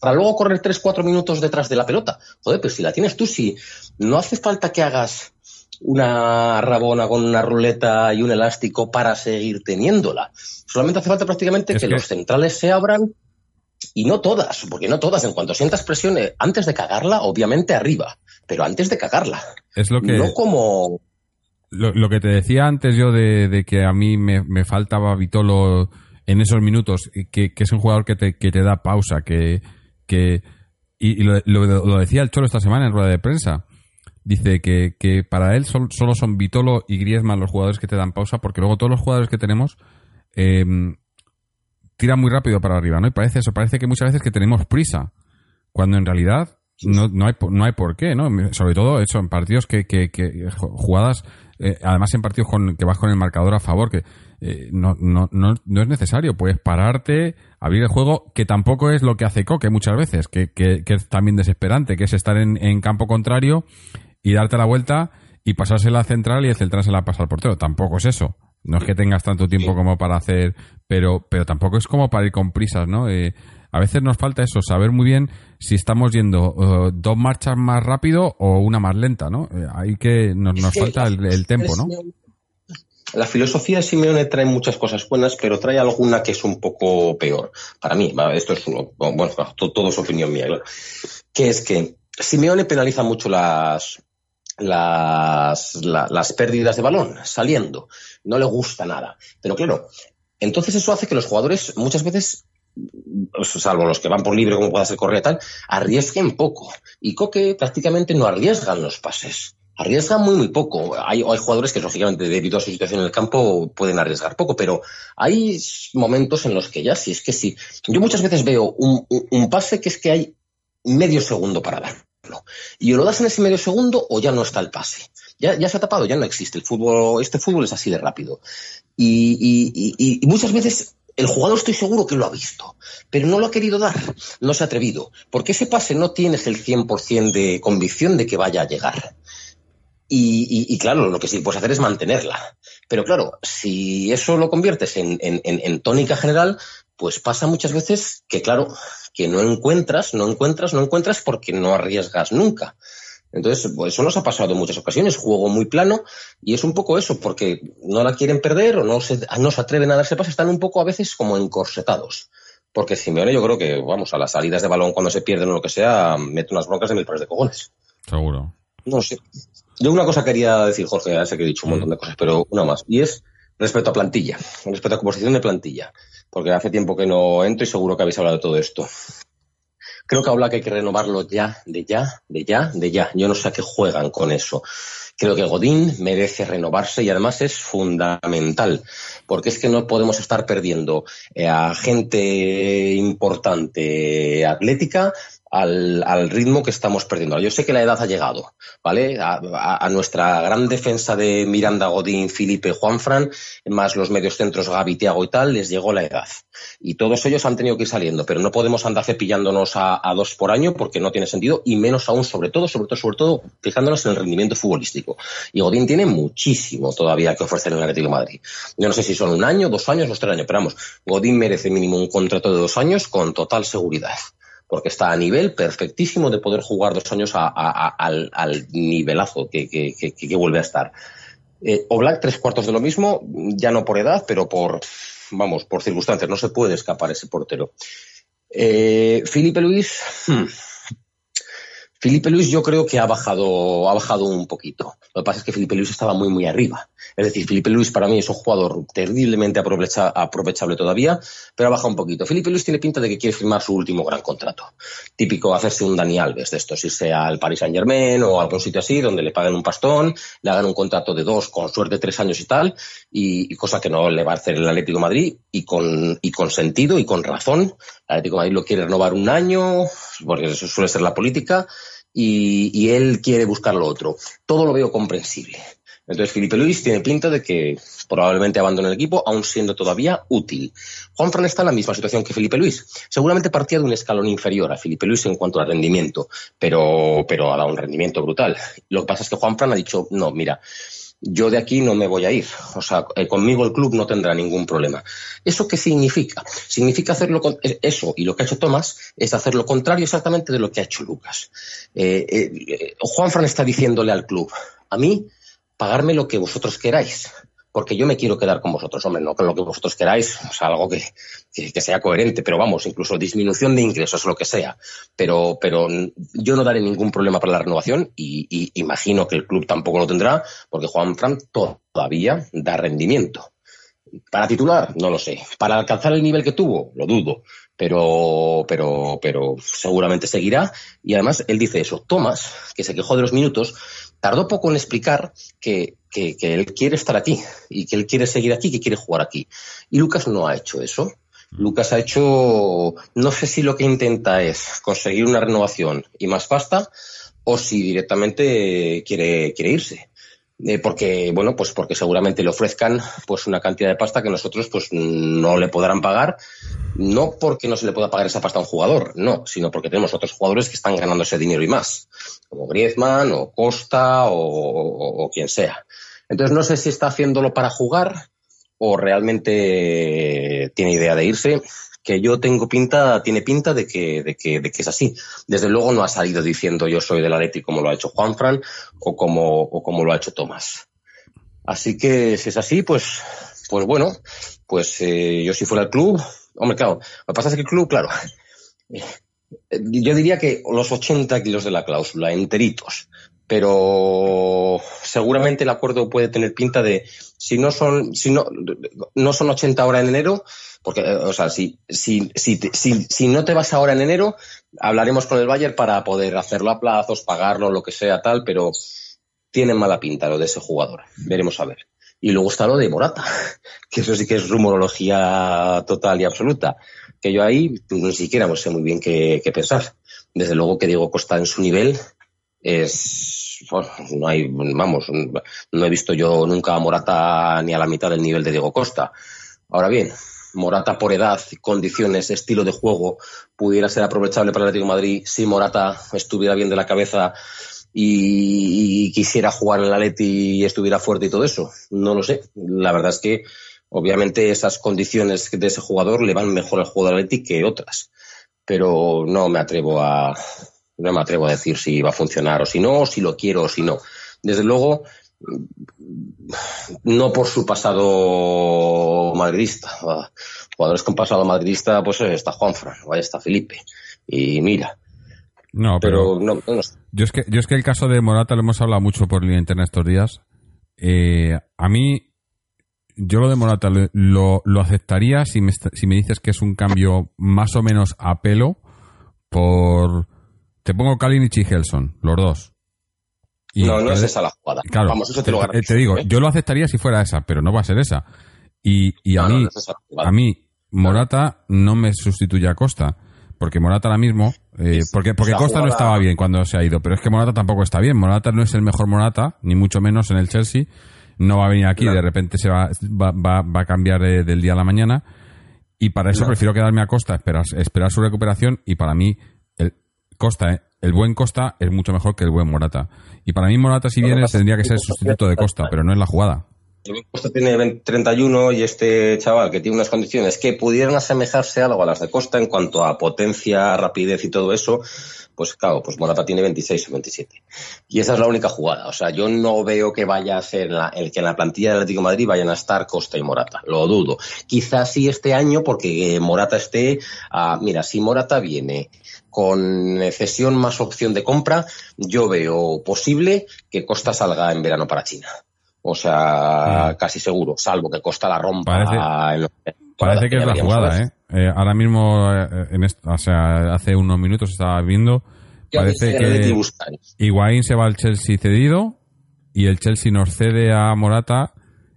para luego correr 3-4 minutos detrás de la pelota. Joder, pero si la tienes tú, si no hace falta que hagas una rabona con una ruleta y un elástico para seguir teniéndola. Solamente hace falta prácticamente que, que- los centrales se abran y no todas, porque no todas. En cuanto sientas presión, eh, antes de cagarla, obviamente arriba, pero antes de cagarla. Es lo que, No como... lo, lo que te decía antes yo de, de que a mí me, me faltaba Vitolo en esos minutos, y que, que es un jugador que te, que te da pausa, que, que y, y lo, lo- lo decía el Cholo esta semana en rueda de prensa. Dice que, que para él sol- solo son Vitolo y Griezmann los jugadores que te dan pausa, porque luego todos los jugadores que tenemos eh, tiran muy rápido para arriba, ¿no? Y parece eso, parece que muchas veces que tenemos prisa, cuando en realidad no, no, hay, por- no hay por qué, ¿no? Sobre todo eso, en partidos que, que, que jugadas, eh, además en partidos con, que vas con el marcador a favor, que eh, no, no, no, no es necesario, puedes pararte, abrir el juego, que tampoco es lo que hace Coque muchas veces, que, que, que es también desesperante, que es estar en, en campo contrario y darte la vuelta y pasársela a central y el central se la pasa al portero. Tampoco es eso. No es que tengas tanto tiempo como para hacer, pero, pero tampoco es como para ir con prisas, ¿no? Eh, a veces nos falta eso, saber muy bien si estamos yendo eh, dos marchas más rápido o una más lenta, ¿no? Eh, hay que, nos, nos falta el, el tempo, ¿no? La filosofía de Simeone trae muchas cosas buenas, pero trae alguna que es un poco peor. Para mí, esto es bueno, to- todo es opinión mía, claro. Que es que Simeone penaliza mucho las, las, la- las pérdidas de balón saliendo. No le gusta nada. Pero claro, entonces eso hace que los jugadores muchas veces pues, salvo los que van por libre, como pueda ser Correa tal, arriesguen poco. Y Coque prácticamente no arriesgan los pases. Arriesgan muy, muy poco. Hay, jugadores que, lógicamente, debido a su situación en el campo, pueden arriesgar poco, pero hay momentos en los que ya sí, es que sí. Yo muchas veces veo un, pase que es que hay medio segundo para darlo. Y o lo das en ese medio segundo o ya no está el pase. Ya, ya se ha tapado, ya no existe. El fútbol, este fútbol es así de rápido. Y- y muchas veces el jugador estoy seguro que lo ha visto, pero no lo ha querido dar, no se ha atrevido, porque ese pase no tienes el 100% de convicción de que vaya a llegar. Y, y- y claro, lo que sí puedes hacer es mantenerla. Pero claro, si eso lo conviertes en, en- en- en tónica general, pues pasa muchas veces que, claro, que no encuentras, no encuentras, no encuentras porque no arriesgas nunca. Entonces, pues eso nos ha pasado en muchas ocasiones, juego muy plano y es un poco eso, porque no la quieren perder o no se, no se atreven a darse paso, están un poco a veces como encorsetados. Porque Simeone yo creo que, vamos, a las salidas de balón cuando se pierden o lo que sea, mete unas broncas de mil pares de cojones. Seguro. No sé. Yo una cosa quería decir, Jorge, ya sé que he dicho un montón de cosas, pero una más. Y es respecto a plantilla, respecto a composición de plantilla. Porque hace tiempo que no entro y seguro que habéis hablado de todo esto. Creo que habla que hay que renovarlo ya, de ya, de ya, de ya. Yo no sé a qué juegan con eso. Creo que Godín merece renovarse y además es fundamental, porque es que no podemos estar perdiendo eh, a gente importante atlética al, al, ritmo que estamos perdiendo. Yo sé que la edad ha llegado, ¿vale? A, a, nuestra gran defensa de Miranda, Godín, Felipe, Juanfran, más los medios centros Gaby, Tiago y tal, les llegó la edad. Y todos ellos han tenido que ir saliendo, pero no podemos andar cepillándonos a, a dos por año porque no tiene sentido, y menos aún, sobre todo, sobre todo, sobre todo, fijándonos en el rendimiento futbolístico. Y Godín tiene muchísimo todavía que ofrecer en el Atlético Madrid. Yo no sé si son un año, dos años, los tres años, pero vamos, Godín merece mínimo un contrato de dos años con total seguridad porque está a nivel perfectísimo de poder jugar dos años al, nivelazo que, vuelve a estar. Eh, Oblak, tres cuartos de lo mismo, ya no por edad, pero por, vamos, por circunstancias, no se puede escapar ese portero. Eh, Felipe Luis, hmm. Felipe Luis yo creo que ha bajado, ha bajado un poquito. Lo que pasa es que Felipe Luis estaba muy, muy arriba. Es decir, Felipe Luis para mí es un jugador terriblemente aprovecha, aprovechable todavía, pero ha bajado un poquito. Felipe Luis tiene pinta de que quiere firmar su último gran contrato. Típico hacerse un Dani Alves de estos, irse al Paris Saint Germain o algún sitio así donde le paguen un pastón, le hagan un contrato de dos, con suerte tres años y tal, y, cosa que no le va a hacer el Atlético Madrid y con, y con sentido y con razón. El Atlético Madrid lo quiere renovar un año, porque eso suele ser la política, y, y, él quiere buscar lo otro. Todo lo veo comprensible. Entonces, Felipe Luis tiene pinta de que probablemente abandone el equipo, aún siendo todavía útil. Juan Fran está en la misma situación que Felipe Luis. Seguramente partía de un escalón inferior a Felipe Luis en cuanto a rendimiento, pero, pero ha dado un rendimiento brutal. Lo que pasa es que Juan Fran ha dicho, no, mira, yo de aquí no me voy a ir. O sea, eh, conmigo el club no tendrá ningún problema. ¿Eso qué significa? Significa hacerlo con eso y lo que ha hecho Tomás es hacer lo contrario exactamente de lo que ha hecho Lucas. Eh, eh, Juan Fran está diciéndole al club, a mí, pagarme lo que vosotros queráis porque yo me quiero quedar con vosotros, hombre, no con lo que vosotros queráis, o sea, algo que, que, sea coherente, pero vamos, incluso disminución de ingresos, lo que sea. Pero, pero yo no daré ningún problema para la renovación y, y imagino que el club tampoco lo tendrá, porque Juan Fran todavía da rendimiento. Para titular, no lo sé. Para alcanzar el nivel que tuvo, lo dudo. Pero, pero, pero seguramente seguirá. Y además, él dice eso. Tomás, que se quejó de los minutos, tardó poco en explicar que, que, que, él quiere estar aquí y que él quiere seguir aquí, que quiere jugar aquí. Y Lucas no ha hecho eso. Lucas ha hecho, no sé si lo que intenta es conseguir una renovación y más pasta o si directamente quiere, quiere irse. Eh, porque, bueno, pues porque seguramente le ofrezcan pues una cantidad de pasta que nosotros pues no le podrán pagar, no porque no se le pueda pagar esa pasta a un jugador, no, sino porque tenemos otros jugadores que están ganando ese dinero y más, como Griezmann o Costa o, o, o quien sea. Entonces no sé si está haciéndolo para jugar o realmente tiene idea de irse que yo tengo pinta, tiene pinta de que, de que, de que es así. Desde luego no ha salido diciendo yo soy del Atleti como lo ha hecho Juanfran o como, o como lo ha hecho Tomás. Así que si es así, pues, pues bueno, pues eh, yo si fuera el club, hombre, claro, lo que pasa es que el club, claro, yo diría que los 80 kilos de la cláusula, enteritos, pero seguramente el acuerdo puede tener pinta de si no son si no no son 80 ahora en enero porque, o sea, si, si, si, si, si no te vas ahora en enero, hablaremos con el Bayern para poder hacerlo a plazos, pagarlo, lo que sea, tal, pero tiene mala pinta lo de ese jugador. Veremos a ver. Y luego está lo de Morata, que eso sí que es rumorología total y absoluta, que yo ahí ni siquiera no sé muy bien qué, pensar. Desde luego que Diego Costa en su nivel es, no hay, vamos, no he visto yo nunca a Morata ni a la mitad del nivel de Diego Costa. Ahora bien, Morata por edad, condiciones, estilo de juego, pudiera ser aprovechable para el Atlético Madrid si Morata estuviera bien de la cabeza y, quisiera jugar en el Atleti y estuviera fuerte y todo eso. No lo sé. La verdad es que Obviamente esas condiciones de ese jugador le van mejor al jugador Athletic que otras, pero no me atrevo a no me atrevo a decir si va a funcionar o si no, o si lo quiero o si no. Desde luego, no por su pasado madridista. Jugadores con pasado madridista, pues está Juanfran, está Felipe. Y mira. No, pero, no, no yo es que yo es que el caso de Morata lo hemos hablado mucho por línea interna estos días. Eh, a mí yo lo de Morata lo, lo, lo aceptaría si me, si me dices que es un cambio más o menos a pelo por te pongo Kalinic y Gelson, los dos. Y- no, no es esa la jugada. Claro, Vamos, eso te lo te, te digo, ¿eh? yo lo aceptaría si fuera esa, pero no va a ser esa. Y, y a No, mí, no es esa la jugada. a mí, Morata no me sustituye a Costa. Porque Morata ahora mismo, eh, porque, porque Costa no estaba bien cuando se ha ido, pero es que Morata tampoco está bien. Morata no es el mejor Morata, ni mucho menos en el Chelsea. No va a venir aquí, de repente se va, va, va, va a cambiar de- del día a la mañana. Y para eso prefiero quedarme a Costa, esperar, esperar su recuperación. Y para mí, el Costa, eh, el buen Costa es mucho mejor que el buen Morata. Y para mí, Morata, si viene, tendría que ser sustituto de Costa, pero no es la jugada. Costa tiene 20 31 y este chaval que tiene unas condiciones que pudieran asemejarse algo a las de Costa en cuanto a potencia, rapidez y todo eso, pues claro, pues Morata tiene 26 o 27. Y esa es la única jugada. O sea, yo no veo que vaya a ser el que en la plantilla del Atlético de Madrid vayan a estar Costa y Morata. Lo dudo. Quizás sí este año porque eh, Morata esté... a- mira, si Morata viene con cesión más opción de compra, yo veo posible que Costa salga en verano para China. O sea, Mm. casi seguro, salvo que Costa la rompa. Parece- en lo- Parece que es la jugada. ¿eh? Eh, ahora mismo, eh, en o sea, hace unos minutos estaba viendo, ¿Qué parece que? Higuaín se va al Chelsea cedido y el Chelsea nos cede a Morata,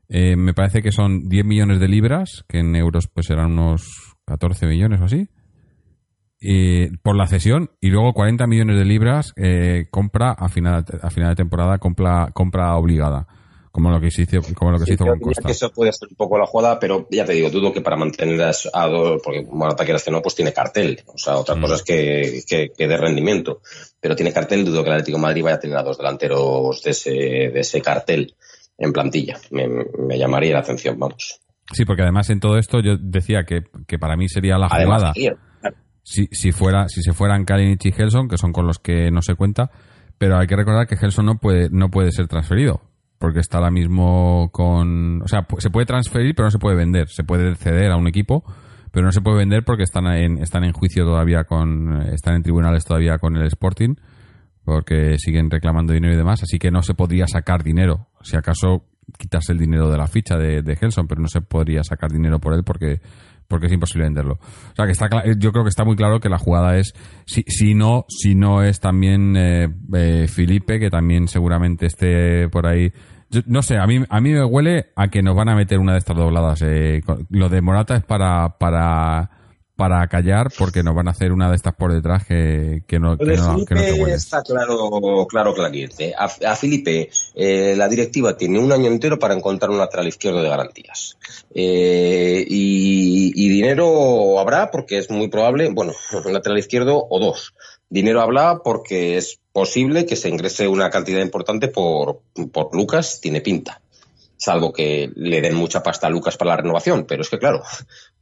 eh, me parece que son 10 millones de libras, que en euros pues serán unos 14 millones o así, y por la cesión, y luego 40 millones de libras eh, compra a final, a final de temporada, compra, compra obligada, como lo que se hizo, como lo que se Sí, hizo con Costa. que eso puede ser un poco la jugada, pero ya te digo, dudo que para mantener a, dos, porque Morata quieras que no, pues tiene cartel. O sea, otra Mm. cosa es que, que, que dé rendimiento. Pero tiene cartel, dudo que el Atlético de Madrid vaya a tener a dos delanteros de ese, de ese cartel en plantilla. Me, me llamaría la atención, vamos. Sí, porque además en todo esto yo decía que, que para mí sería la Además, jugada tío, si, si fuera si se fueran Kalinic y Gelson, que son con los que no se cuenta, pero hay que recordar que Gelson no puede no puede ser transferido, porque está ahora mismo con, o sea, se puede transferir, pero no se puede vender, se puede ceder a un equipo, pero no se puede vender porque están en están en juicio todavía con están en tribunales todavía con el Sporting porque siguen reclamando dinero y demás, así que no se podría sacar dinero, si acaso quitarse el dinero de la ficha de, de Gelson, pero no se podría sacar dinero por él porque porque es imposible venderlo. O sea que está yo creo que está muy claro que la jugada es si, si no si no es también eh, eh, Felipe que también seguramente esté por ahí. Yo- no sé, a mí a mí me huele a que nos van a meter una de estas dobladas. eh, lo de Morata es para para para callar porque nos van a hacer una de estas por detrás que, que no, que de no, que no te está claro, claro, clariente. A, a Felipe, eh, la directiva tiene un año entero para encontrar un lateral izquierdo de garantías. Eh, y, y dinero habrá porque es muy probable, bueno, un lateral izquierdo o dos. Dinero habrá porque es posible que se ingrese una cantidad importante por, por Lucas, tiene pinta. Salvo que le den mucha pasta a Lucas para la renovación, pero es que claro,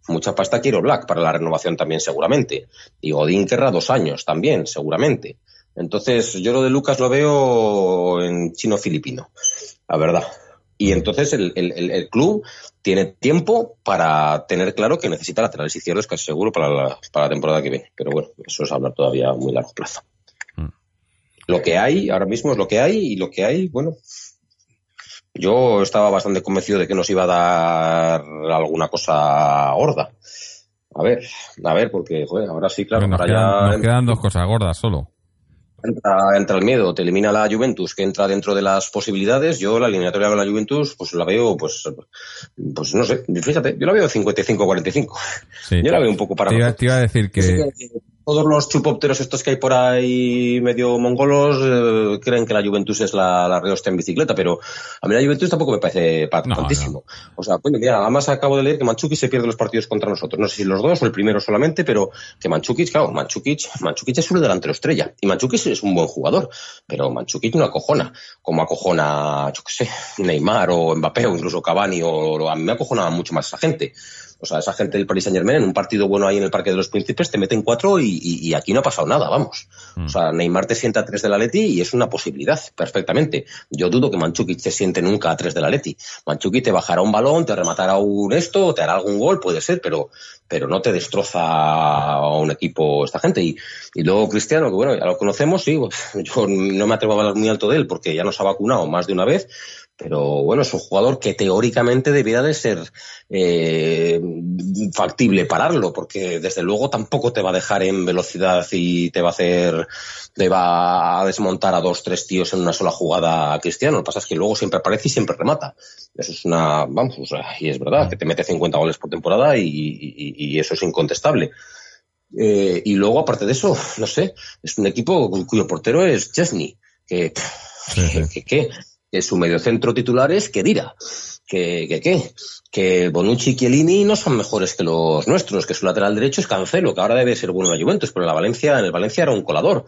mucha pasta quiero Black para la renovación también seguramente. Y Godín querrá dos años también, seguramente. Entonces, yo lo de Lucas lo veo en chino-filipino, la verdad. Y entonces el, el- el- el club tiene tiempo para tener claro que necesita laterales izquierdos, casi seguro, para la, para la temporada que viene. Pero bueno, eso es hablar todavía a muy largo plazo. Mm. Lo que hay ahora mismo es lo que hay y lo que hay, bueno, yo estaba bastante convencido de que nos iba a dar alguna cosa gorda. A ver, a ver, porque joder, ahora sí, claro, nos, ahora quedan, ya nos quedan dos cosas gordas solo. entra, entra el miedo, te elimina la Juventus, que entra dentro de las posibilidades. Yo la eliminatoria con la Juventus, pues la veo, pues, pues no sé, fíjate, yo la veo 55-45. Sí. Yo la veo un poco para Te iba, te iba a decir que, que todos los chupópteros estos que hay por ahí medio mongolos eh, creen que la Juventus es la, la rehostia en bicicleta, pero a mí la Juventus tampoco me parece pa- No, tantísimo. O sea, bueno, mira, además acabo de leer que Manchukic se pierde los partidos contra nosotros. No sé si los dos o el primero solamente, pero que Manchukic, claro, Manchukic, Manchukic es un delantero estrella. Y Manchukic es un buen jugador, pero Manchukic no acojona, como acojona, yo qué sé, Neymar o Mbappé o incluso Cavani o, o a mí me acojona mucho más esa gente. O sea, esa gente del Paris Saint Germain en un partido bueno ahí en el Parque de los Príncipes te meten cuatro y, y- y aquí no ha pasado nada, vamos. O sea, Neymar te sienta a tres del Atleti y es una posibilidad, perfectamente. Yo dudo que Manchukic te siente nunca a tres del Atleti. Manchukic te bajará un balón, te rematará un esto, te hará algún gol, puede ser, pero, pero no te destroza a un equipo esta gente. Y, y luego Cristiano, que bueno, ya lo conocemos, sí, pues, yo no me atrevo a hablar muy alto de él porque ya nos ha vacunado más de una vez, pero bueno, es un jugador que teóricamente debiera de ser eh, factible pararlo, porque desde luego tampoco te va a dejar en velocidad y te va a hacer, te va a desmontar a dos, tres tíos en una sola jugada a Cristiano. Lo que pasa es que luego siempre aparece y siempre remata. Eso es una, vamos, o sea, y es verdad que te mete 50 goles por temporada y, y- y eso es incontestable. Eh, y luego, aparte de eso, no sé, es un equipo cuyo portero es Chesney, que, Sí, sí. que, que, que su mediocentro titular es Kedira, que, que, que, que Bonucci y Chiellini no son mejores que los nuestros, que su lateral derecho es Cancelo, que ahora debe ser bueno en la Juventus, pero en la Valencia, en el Valencia era un colador.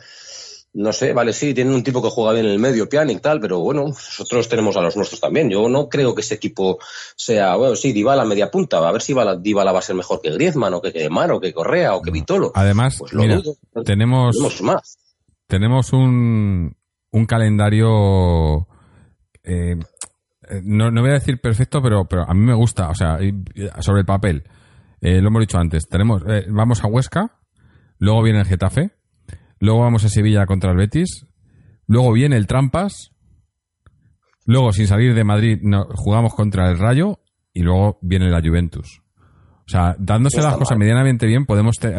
No sé, vale, sí, tienen un tipo que juega bien en el medio, Pjanic, tal, pero bueno, nosotros tenemos a los nuestros también. Yo no creo que ese equipo sea, bueno, sí, Dybala media punta, a ver si Dybala, Dybala va a ser mejor que Griezmann, o que Neymar, o que Correa, o que Vitolo. Además, Pues lo mira, dudo. tenemos, Tenemos más. tenemos un, un calendario eh, eh, no, no voy a decir perfecto, pero, pero a mí me gusta, o sea, y- y sobre el papel. Eh, lo hemos dicho antes, tenemos, eh, vamos a Huesca, luego viene el Getafe, luego vamos a Sevilla contra el Betis, luego viene el Trampas, luego sin salir de Madrid no- jugamos contra el Rayo y luego viene la Juventus. O sea, dándose las cosas medianamente bien, podemos te-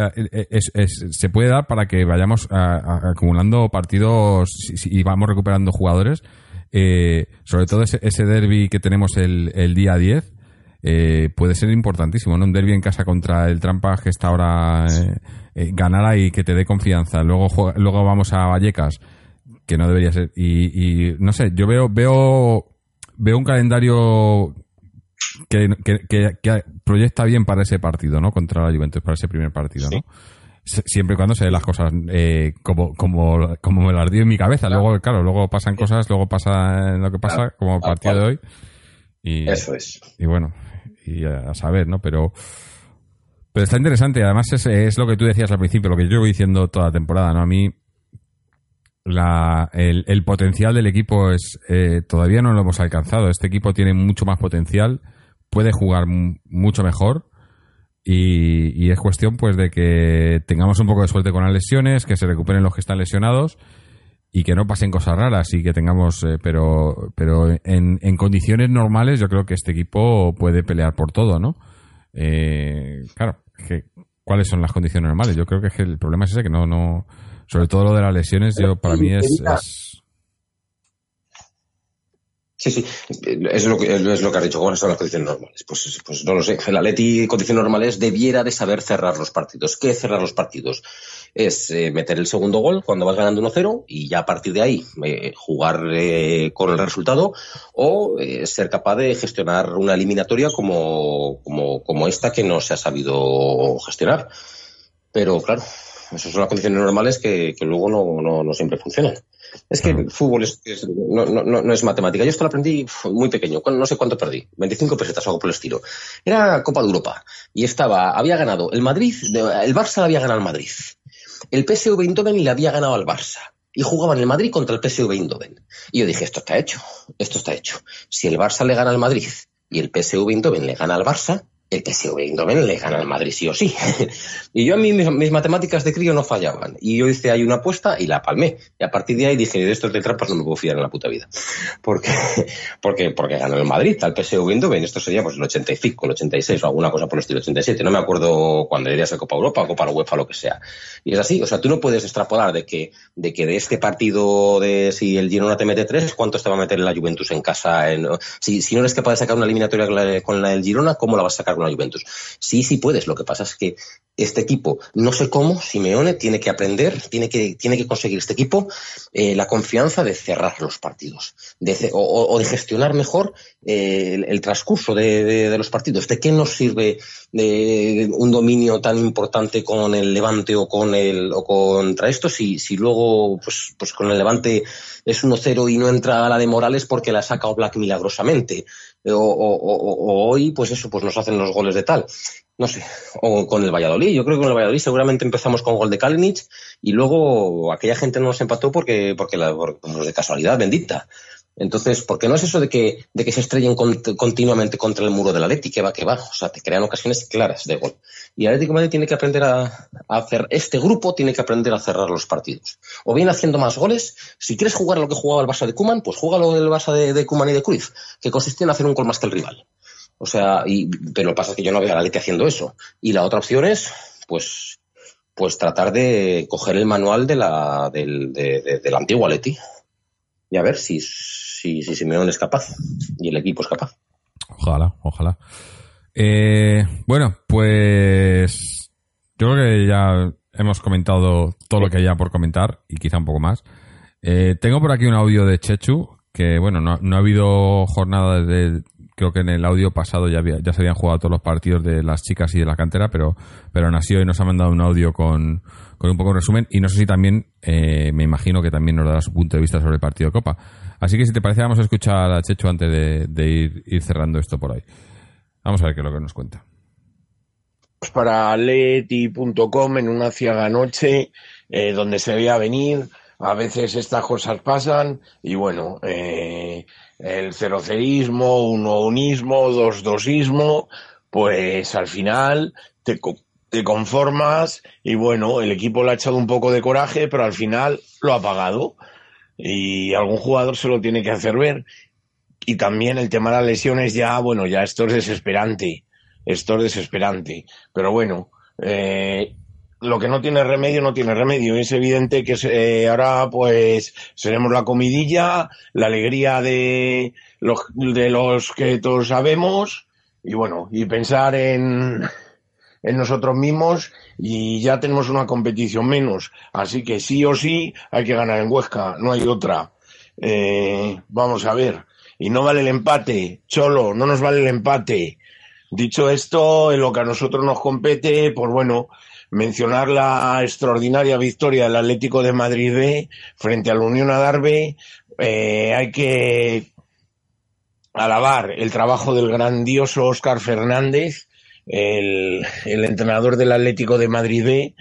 es- es- se puede dar para que vayamos a- a- acumulando partidos si- y vamos recuperando jugadores. Eh, sobre todo ese, ese derby que tenemos el, el día 10 eh, puede ser importantísimo, ¿no? Un derby en casa contra el Trampas que está ahora eh, eh, ganara y que te dé confianza. Luego juega- luego vamos a Vallecas, que no debería ser. Y, y no sé, yo veo veo veo un calendario que, que, que- que proyecta bien para ese partido, ¿no? Contra la Juventus, para ese primer partido, ¿no? Siempre y cuando se den las cosas eh, como, como, como me las dio en mi cabeza. Luego, claro, luego pasan cosas, luego pasa lo que pasa, Claro, como el tal partido de hoy. Y, Eso es. y bueno, y a, a saber, ¿no? Pero, pero está interesante. Además, es, es lo que tú decías al principio, lo que yo llevo diciendo toda la temporada, ¿no? A mí, la, el, el potencial del equipo es eh, todavía no lo hemos alcanzado. Este equipo tiene mucho más potencial, puede jugar mu- mucho mejor. Y, y es cuestión pues de que tengamos un poco de suerte con las lesiones, que se recuperen los que están lesionados y que no pasen cosas raras y que tengamos, eh, pero, pero en, en condiciones normales yo creo que este equipo puede pelear por todo, ¿no? Eh, claro, que, ¿cuáles son las condiciones normales? Yo creo que, es que el problema es ese, que no, no, sobre todo lo de las lesiones, yo para mí es, es- Sí, sí, es lo que, es lo que has dicho, ¿cuáles son las condiciones normales? Pues, pues no lo sé. El Atleti, condiciones normales, debiera de saber cerrar los partidos. ¿Qué cerrar los partidos? Es eh, meter el segundo gol cuando vas ganando 1-0 y ya a partir de ahí eh, jugar eh, con el resultado o eh, ser capaz de gestionar una eliminatoria como, como, como esta que no se ha sabido gestionar. Pero claro, esas son las condiciones normales que, que luego no, no, no siempre funcionan. Es que el fútbol es, es- no, no, no, no es matemática. Yo esto lo aprendí muy pequeño. ¿Cuándo- No sé cuánto perdí. 25 pesetas o algo por el estilo. Era Copa de Europa. Y estaba, había ganado el Madrid, el Barça le había ganado al Madrid. El PSV Eindhoven le había ganado al Barça. Y jugaban el Madrid contra el PSV Eindhoven. Y yo dije, esto está hecho. Esto está hecho. Si el Barça le gana al Madrid y el PSV Eindhoven le gana al Barça, el PSV Eindhoven le gana al Madrid sí o sí. y yo a mí mis, mis matemáticas de crío no fallaban. Y yo hice ahí una apuesta y la palmé. Y a partir de ahí dije, de estos de trampas no me puedo fiar en la puta vida. Porque, porque, porque ganó el Madrid, al PSV Eindhoven. Esto sería pues el 85, el 86 o alguna cosa por el estilo 87. No me acuerdo cuando irías a Copa Europa, Copa la UEFA, lo que sea. Y es así. O sea, tú no puedes extrapolar de que, de que de este partido de si el Girona te mete tres, ¿cuántos te va a meter la Juventus en casa? En, si, si no eres capaz de sacar una eliminatoria con la, con la del Girona, ¿cómo la vas a sacar con Juventus. Sí, sí puedes. Lo que pasa es que este equipo, no sé cómo, Simeone tiene que aprender, tiene que, tiene que conseguir este equipo eh, la confianza de cerrar los partidos de o, de gestionar mejor eh, el, el transcurso de, los partidos. ¿De qué nos sirve de un dominio tan importante con el Levante o con el o contra esto si, si luego pues, pues con el Levante es 1-0 y no entra la de Morales porque la saca Black milagrosamente? O, o- o- hoy, pues eso, pues nos hacen los goles de tal no sé, o con el Valladolid. Yo creo que con el Valladolid seguramente empezamos con gol de Kalinic y luego aquella gente no nos empató porque, porque la, pues de casualidad bendita. Entonces, porque no es eso de que, de que se estrellen con- continuamente contra el muro del Atleti, que va, que va. O sea, te crean ocasiones claras de gol. Y Atlético de Madrid tiene que aprender a, hacer, este grupo tiene que aprender a cerrar los partidos. O bien haciendo más goles. Si quieres jugar lo que jugaba el Barça de Kuman, pues juega lo del Barça de, de Kuman y de Cruz, que consistía en hacer un gol más que el rival. O sea, y, pero lo que pasa es que yo no veo a la Leti haciendo eso. Y la otra opción es, pues, pues tratar de coger el manual de la, del, de, de- de antigua Leti. Y a ver si, si, si Simeone es capaz. Y el equipo es capaz. Ojalá, ojalá. Eh, bueno, pues yo creo que ya hemos comentado todo lo que haya por comentar y quizá un poco más. Eh, tengo por aquí un audio de Chechu que, bueno, no, ha habido jornada de... Creo que en el audio pasado ya, había- ya se habían jugado todos los partidos de las chicas y de la cantera, pero, pero aún así hoy nos ha mandado un audio con, con un poco de resumen y no sé si también, eh, me imagino que también nos dará su punto de vista sobre el partido de Copa. Así que si te parece vamos a escuchar a Chechu antes de, ir, ir cerrando esto por ahí. Vamos a ver qué es lo que nos cuenta. para leti.com en una ciaga noche eh, donde se veía venir. A veces estas cosas pasan y bueno, eh, el cerocerismo, uno-unismo, dos-dosismo, pues al final te, te conformas y bueno, el equipo le ha echado un poco de coraje, pero al final lo ha pagado y algún jugador se lo tiene que hacer ver. Y también el tema de las lesiones ya, bueno, ya esto es desesperante esto es desesperante. Pero bueno, eh, lo que no tiene remedio, no tiene remedio. Es evidente que eh, ahora pues seremos la comidilla, la alegría de los, de los que todos sabemos y bueno, y pensar en, en nosotros mismos y ya tenemos una competición menos. Así que sí o sí hay que ganar en Huesca, no hay otra. Eh, vamos a ver. Y no vale el empate, Cholo, no nos vale el empate. Dicho esto, en lo que a nosotros nos compete, pues bueno, mencionar la extraordinaria victoria del Atlético de Madrid B frente a la Unión Adarve. Eh, hay que alabar el trabajo del grandioso Óscar Fernández, el, el entrenador del Atlético de Madrid B.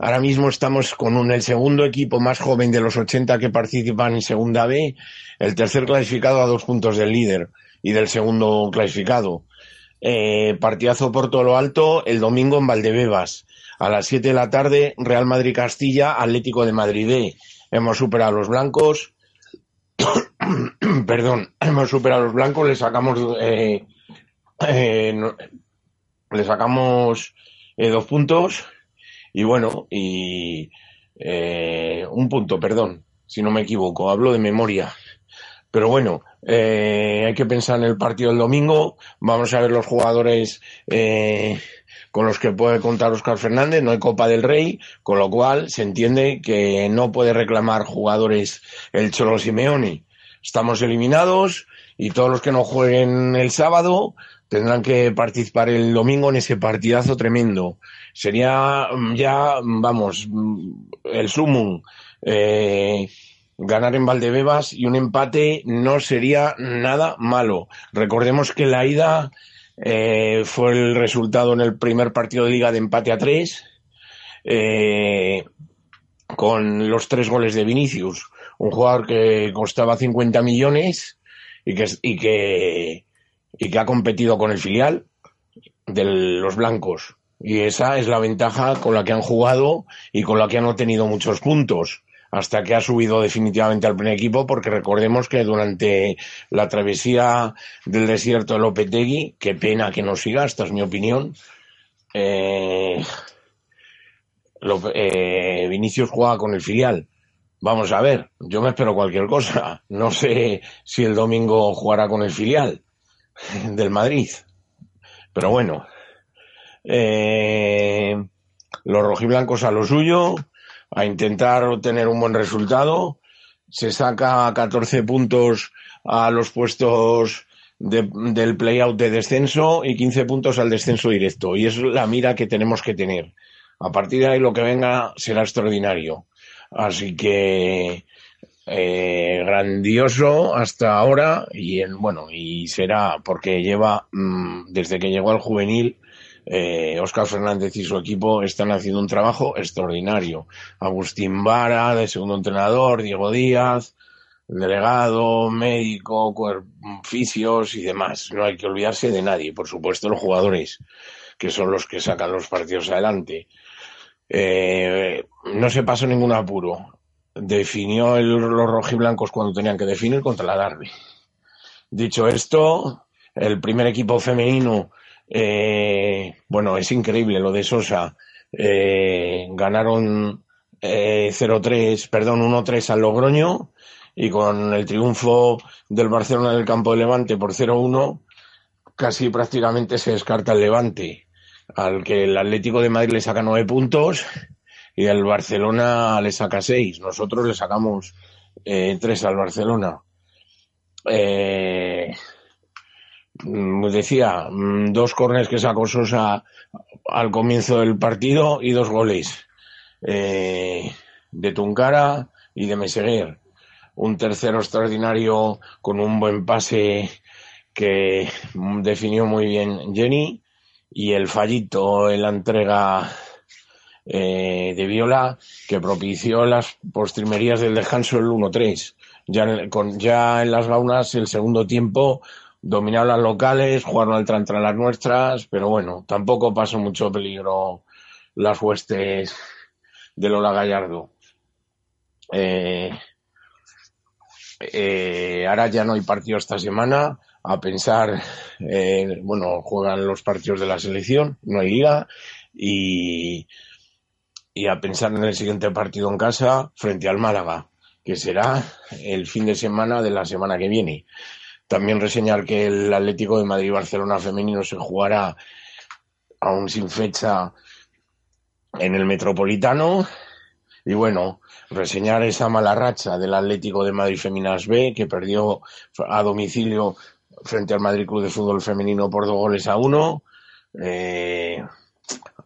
Ahora mismo estamos con el segundo equipo más joven de los 80 que participan en Segunda B, el tercer clasificado a dos puntos del líder y del segundo clasificado. Eh, partidazo por todo lo alto el domingo en Valdebebas. A las 7 de la tarde, Real Madrid Castilla, Atlético de Madrid B. Hemos superado a los blancos. Perdón, hemos superado a los blancos, le sacamos eh, eh, le sacamos eh, dos puntos y bueno, y eh, un punto, perdón, si no me equivoco, hablo de memoria. Pero bueno, eh, hay que pensar en el partido del domingo. Vamos a ver los jugadores eh, con los que puede contar Oscar Fernández. No hay Copa del Rey, con lo cual se entiende que no puede reclamar jugadores el Cholo Simeone. Estamos eliminados y todos los que no jueguen el sábado tendrán que participar el domingo en ese partidazo tremendo. Sería mm, ya, mm, vamos, mm, el sumum. Eh, ganar en Valdebebas y un empate no sería nada malo. Recordemos que la ida eh, fue el resultado en el primer partido de liga de empate a tres, eh, con los tres goles de Vinicius, un jugador que costaba 50 millones y que, y que, y que ha competido con el filial de los blancos. Y esa es la ventaja con la que han jugado y con la que han obtenido muchos puntos hasta que ha subido definitivamente al primer equipo, porque recordemos que durante la travesía del desierto de Lopetegui, qué pena que no siga, esta es mi opinión, eh, eh, Vinicius juega con el filial. Vamos a ver, yo me espero cualquier cosa. No sé si el domingo jugará con el filial del Madrid. Pero bueno, eh, los rojiblancos a lo suyo, a intentar obtener un buen resultado. Se saca 14 puntos a los puestos de- del playout de descenso y 15 puntos al descenso directo. Y es la mira que tenemos que tener. A partir de ahí lo que venga será extraordinario. Así que eh, grandioso hasta ahora y en, bueno y será porque lleva mm, desde que llegó al juvenil eh, Óscar Fernández y su equipo están haciendo un trabajo extraordinario. Agustín Vara, de segundo entrenador, Diego Díaz, delegado, médico, fisios y demás. No hay que olvidarse de nadie, por supuesto los jugadores, que son los que sacan los partidos adelante. Eh, no se pasó ningún apuro. Definió el- los rojiblancos cuando tenían que definir contra la Darby. Dicho esto, el primer equipo femenino, eh, bueno, es increíble lo de Sosa. Eh, ganaron eh, 0-3, perdón, 1-3 al Logroño y con el triunfo del Barcelona en el campo de Levante por 0-1, casi prácticamente se descarta el Levante, al que el Atlético de Madrid le saca 9 puntos y el Barcelona le saca 6. Nosotros le sacamos eh, 3 al Barcelona. Eh, mm, decía, mm, dos corners que sacó Sosa al comienzo del partido y dos goles eh, de Tuncara y de Meseguer. Un tercero extraordinario con un buen pase que definió muy bien Jenny y el fallito en la entrega eh, de Viola que propició las postrimerías del descanso el 1-3. Ya, en- ya en las gaunas el segundo tiempo dominaron las locales, jugaron al trantra las nuestras, pero bueno, tampoco pasó mucho peligro las huestes de Lola Gallardo. Eh, eh, ahora ya no hay partido esta semana. A pensar, eh, bueno, juegan los partidos de la selección, no hay liga. Y, y a pensar en el siguiente partido en casa frente al Málaga, que será el fin de semana de la semana que viene. También reseñar que el Atlético de Madrid-Barcelona femenino se jugará aún sin fecha en el Metropolitano. Y bueno, reseñar esa mala racha del Atlético de Madrid Feminas B, que perdió a domicilio frente al Madrid Club de Fútbol Femenino por dos goles a uno. Eh,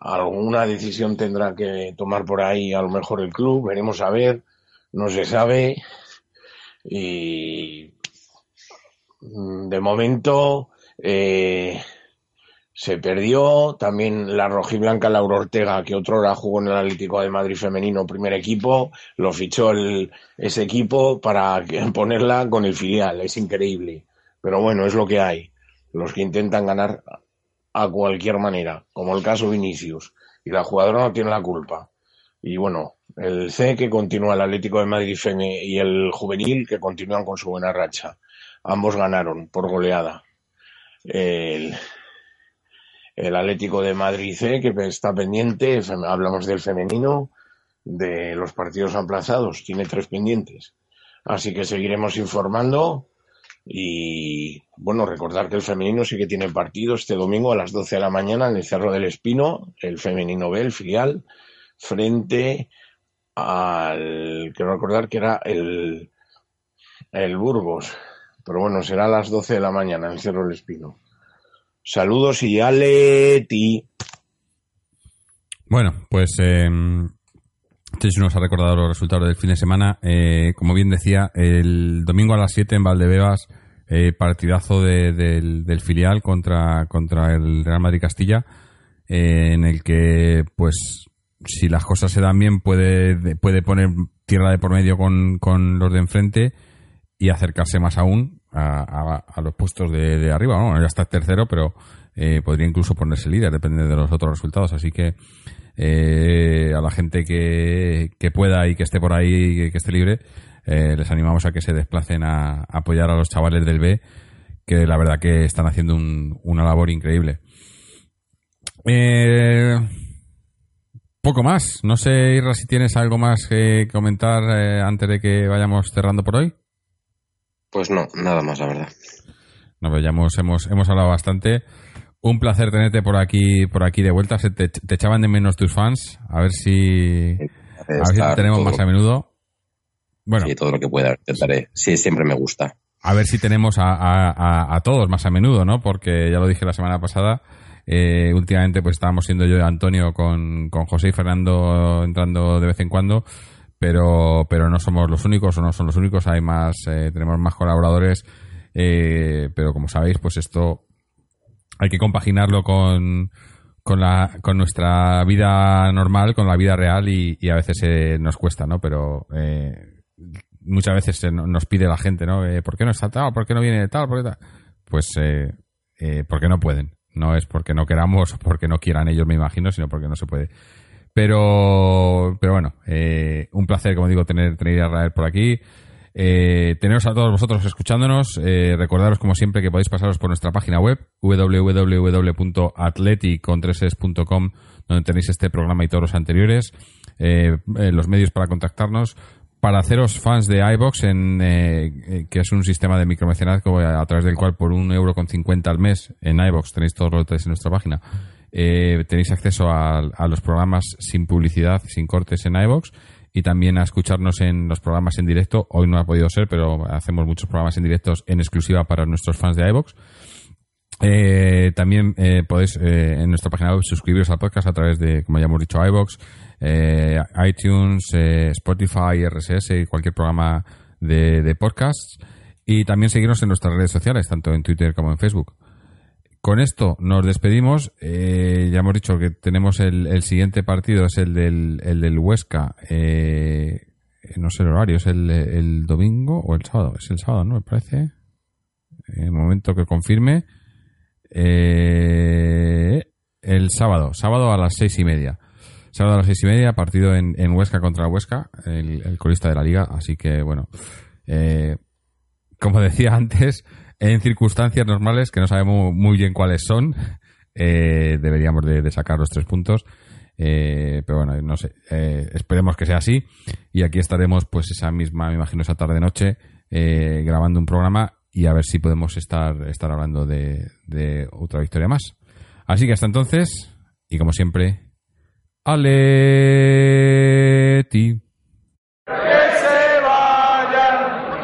alguna decisión tendrá que tomar por ahí a lo mejor el club, veremos a ver, no se sabe. Y mm, de momento eh, se perdió también la rojiblanca Laura Ortega, que otrora jugó en el Atlético de Madrid femenino primer equipo, lo fichó el, ese equipo para ponerla con el filial, es increíble. Pero bueno, es lo que hay. Los que intentan ganar a cualquier manera, como el caso Vinicius. Y la jugadora no tiene la culpa. Y bueno, el C que continúa el Atlético de Madrid y el juvenil que continúan con su buena racha. Ambos ganaron por goleada. El, el Atlético de Madrid C que está pendiente, hablamos del femenino, de los partidos aplazados, tiene tres pendientes. Así que seguiremos informando y bueno, recordar que el femenino sí que tiene partido este domingo a las 12 de la mañana en el Cerro del Espino, el femenino B, el filial, frente al, quiero recordar que era el, el Burgos, pero bueno, será a las 12 de la mañana en el Cerro del Espino. Saludos y Aleti. Bueno, pues eh, Chechu nos ha recordado los resultados del fin de semana. Eh, como bien decía, el domingo a las 7 en Valdebebas, eh, partidazo de- del, filial contra, contra el Real Madrid Castilla, eh, en el que, pues, si las cosas se dan bien, puede, de- puede poner tierra de por medio con, con los de enfrente y acercarse más aún a, a- los puestos de, arriba. ¿no? Ya está tercero, pero eh, podría incluso ponerse líder, depende de los otros resultados. Así que eh, a la gente que, que pueda y que esté por ahí, que, que esté libre, eh, les animamos a que se desplacen a, a apoyar a los chavales del B, que la verdad que están haciendo un- una labor increíble. Poco más. No sé, Irra, si tienes algo más que comentar eh, antes de que vayamos cerrando por hoy. Pues no, nada más, la verdad. No, pero ya hemos, hemos, hemos hablado bastante. Un placer tenerte por aquí, por aquí de vuelta. Se te, te echaban de menos tus fans. A ver si, a ver si te tenemos más a menudo. Bueno, Sí, todo lo que pueda, intentaré. Sí, siempre me gusta. a ver si tenemos a, a- a- a todos más a menudo, ¿no? Porque ya lo dije la semana pasada. eh, últimamente, pues estábamos siendo yo y Antonio con, con José y Fernando entrando de vez en cuando. Pero, pero no somos los únicos o no son los únicos. Hay más, eh, tenemos más colaboradores. eh, pero como sabéis, pues esto hay que compaginarlo con, con, la, con nuestra vida normal, con la vida real y, y a veces eh, nos cuesta, ¿no? Pero eh, muchas veces no- nos pide la gente, ¿no? Eh, ¿Por qué no está tal? ¿Por qué no viene tal? ¿Por qué tal? Pues eh, eh, porque no pueden. No es porque no queramos o porque no quieran ellos, me imagino, sino porque no se puede. Pero, pero bueno, eh, un placer, como digo, tener, tener a Israel por aquí. Eh, teneros a todos vosotros escuchándonos. Eh, recordaros, como siempre, que podéis pasaros por nuestra página web www.atleticontreses.com donde tenéis este programa y todos los anteriores. Eh, eh, los medios para contactarnos. Para haceros fans de iBox, en, que es un sistema de micromecenazgo a, través del cual por un euro con 50 al mes en iBox tenéis todos los detalles en nuestra página. tenéis acceso a, a los programas sin publicidad, sin cortes en iBox y también a escucharnos en los programas en directo. Hoy no ha podido ser, pero hacemos muchos programas en directos en exclusiva para nuestros fans de iBox. Eh, también eh, podéis eh, en nuestra página web suscribiros al podcast a través de, como ya hemos dicho, iBox, iTunes, Spotify, RSS y cualquier programa de, de podcasts. Y también seguirnos en nuestras redes sociales, tanto en Twitter como en Facebook. Con esto nos despedimos. Eh, ya hemos dicho que tenemos el, el siguiente partido, es el del, el del Huesca. Eh, no sé el horario, es el, el domingo o el sábado. Es el sábado, ¿no? Me parece. En el momento que confirme. Eh, el sábado, sábado a las seis y media. Sábado a las seis y media, partido en, en Huesca contra Huesca, el, el colista de la liga. Así que, bueno, eh, como decía antes, en circunstancias normales, que no sabemos muy bien cuáles son, eh, deberíamos de, sacar los tres puntos. Eh, pero bueno, no sé, eh, esperemos que sea así. Y aquí estaremos, pues esa misma, me imagino, esa tarde-noche, grabando un programa y a ver si podemos estar, estar hablando de, otra victoria más. Así que hasta entonces, y como siempre, Aleti. Que se vayan,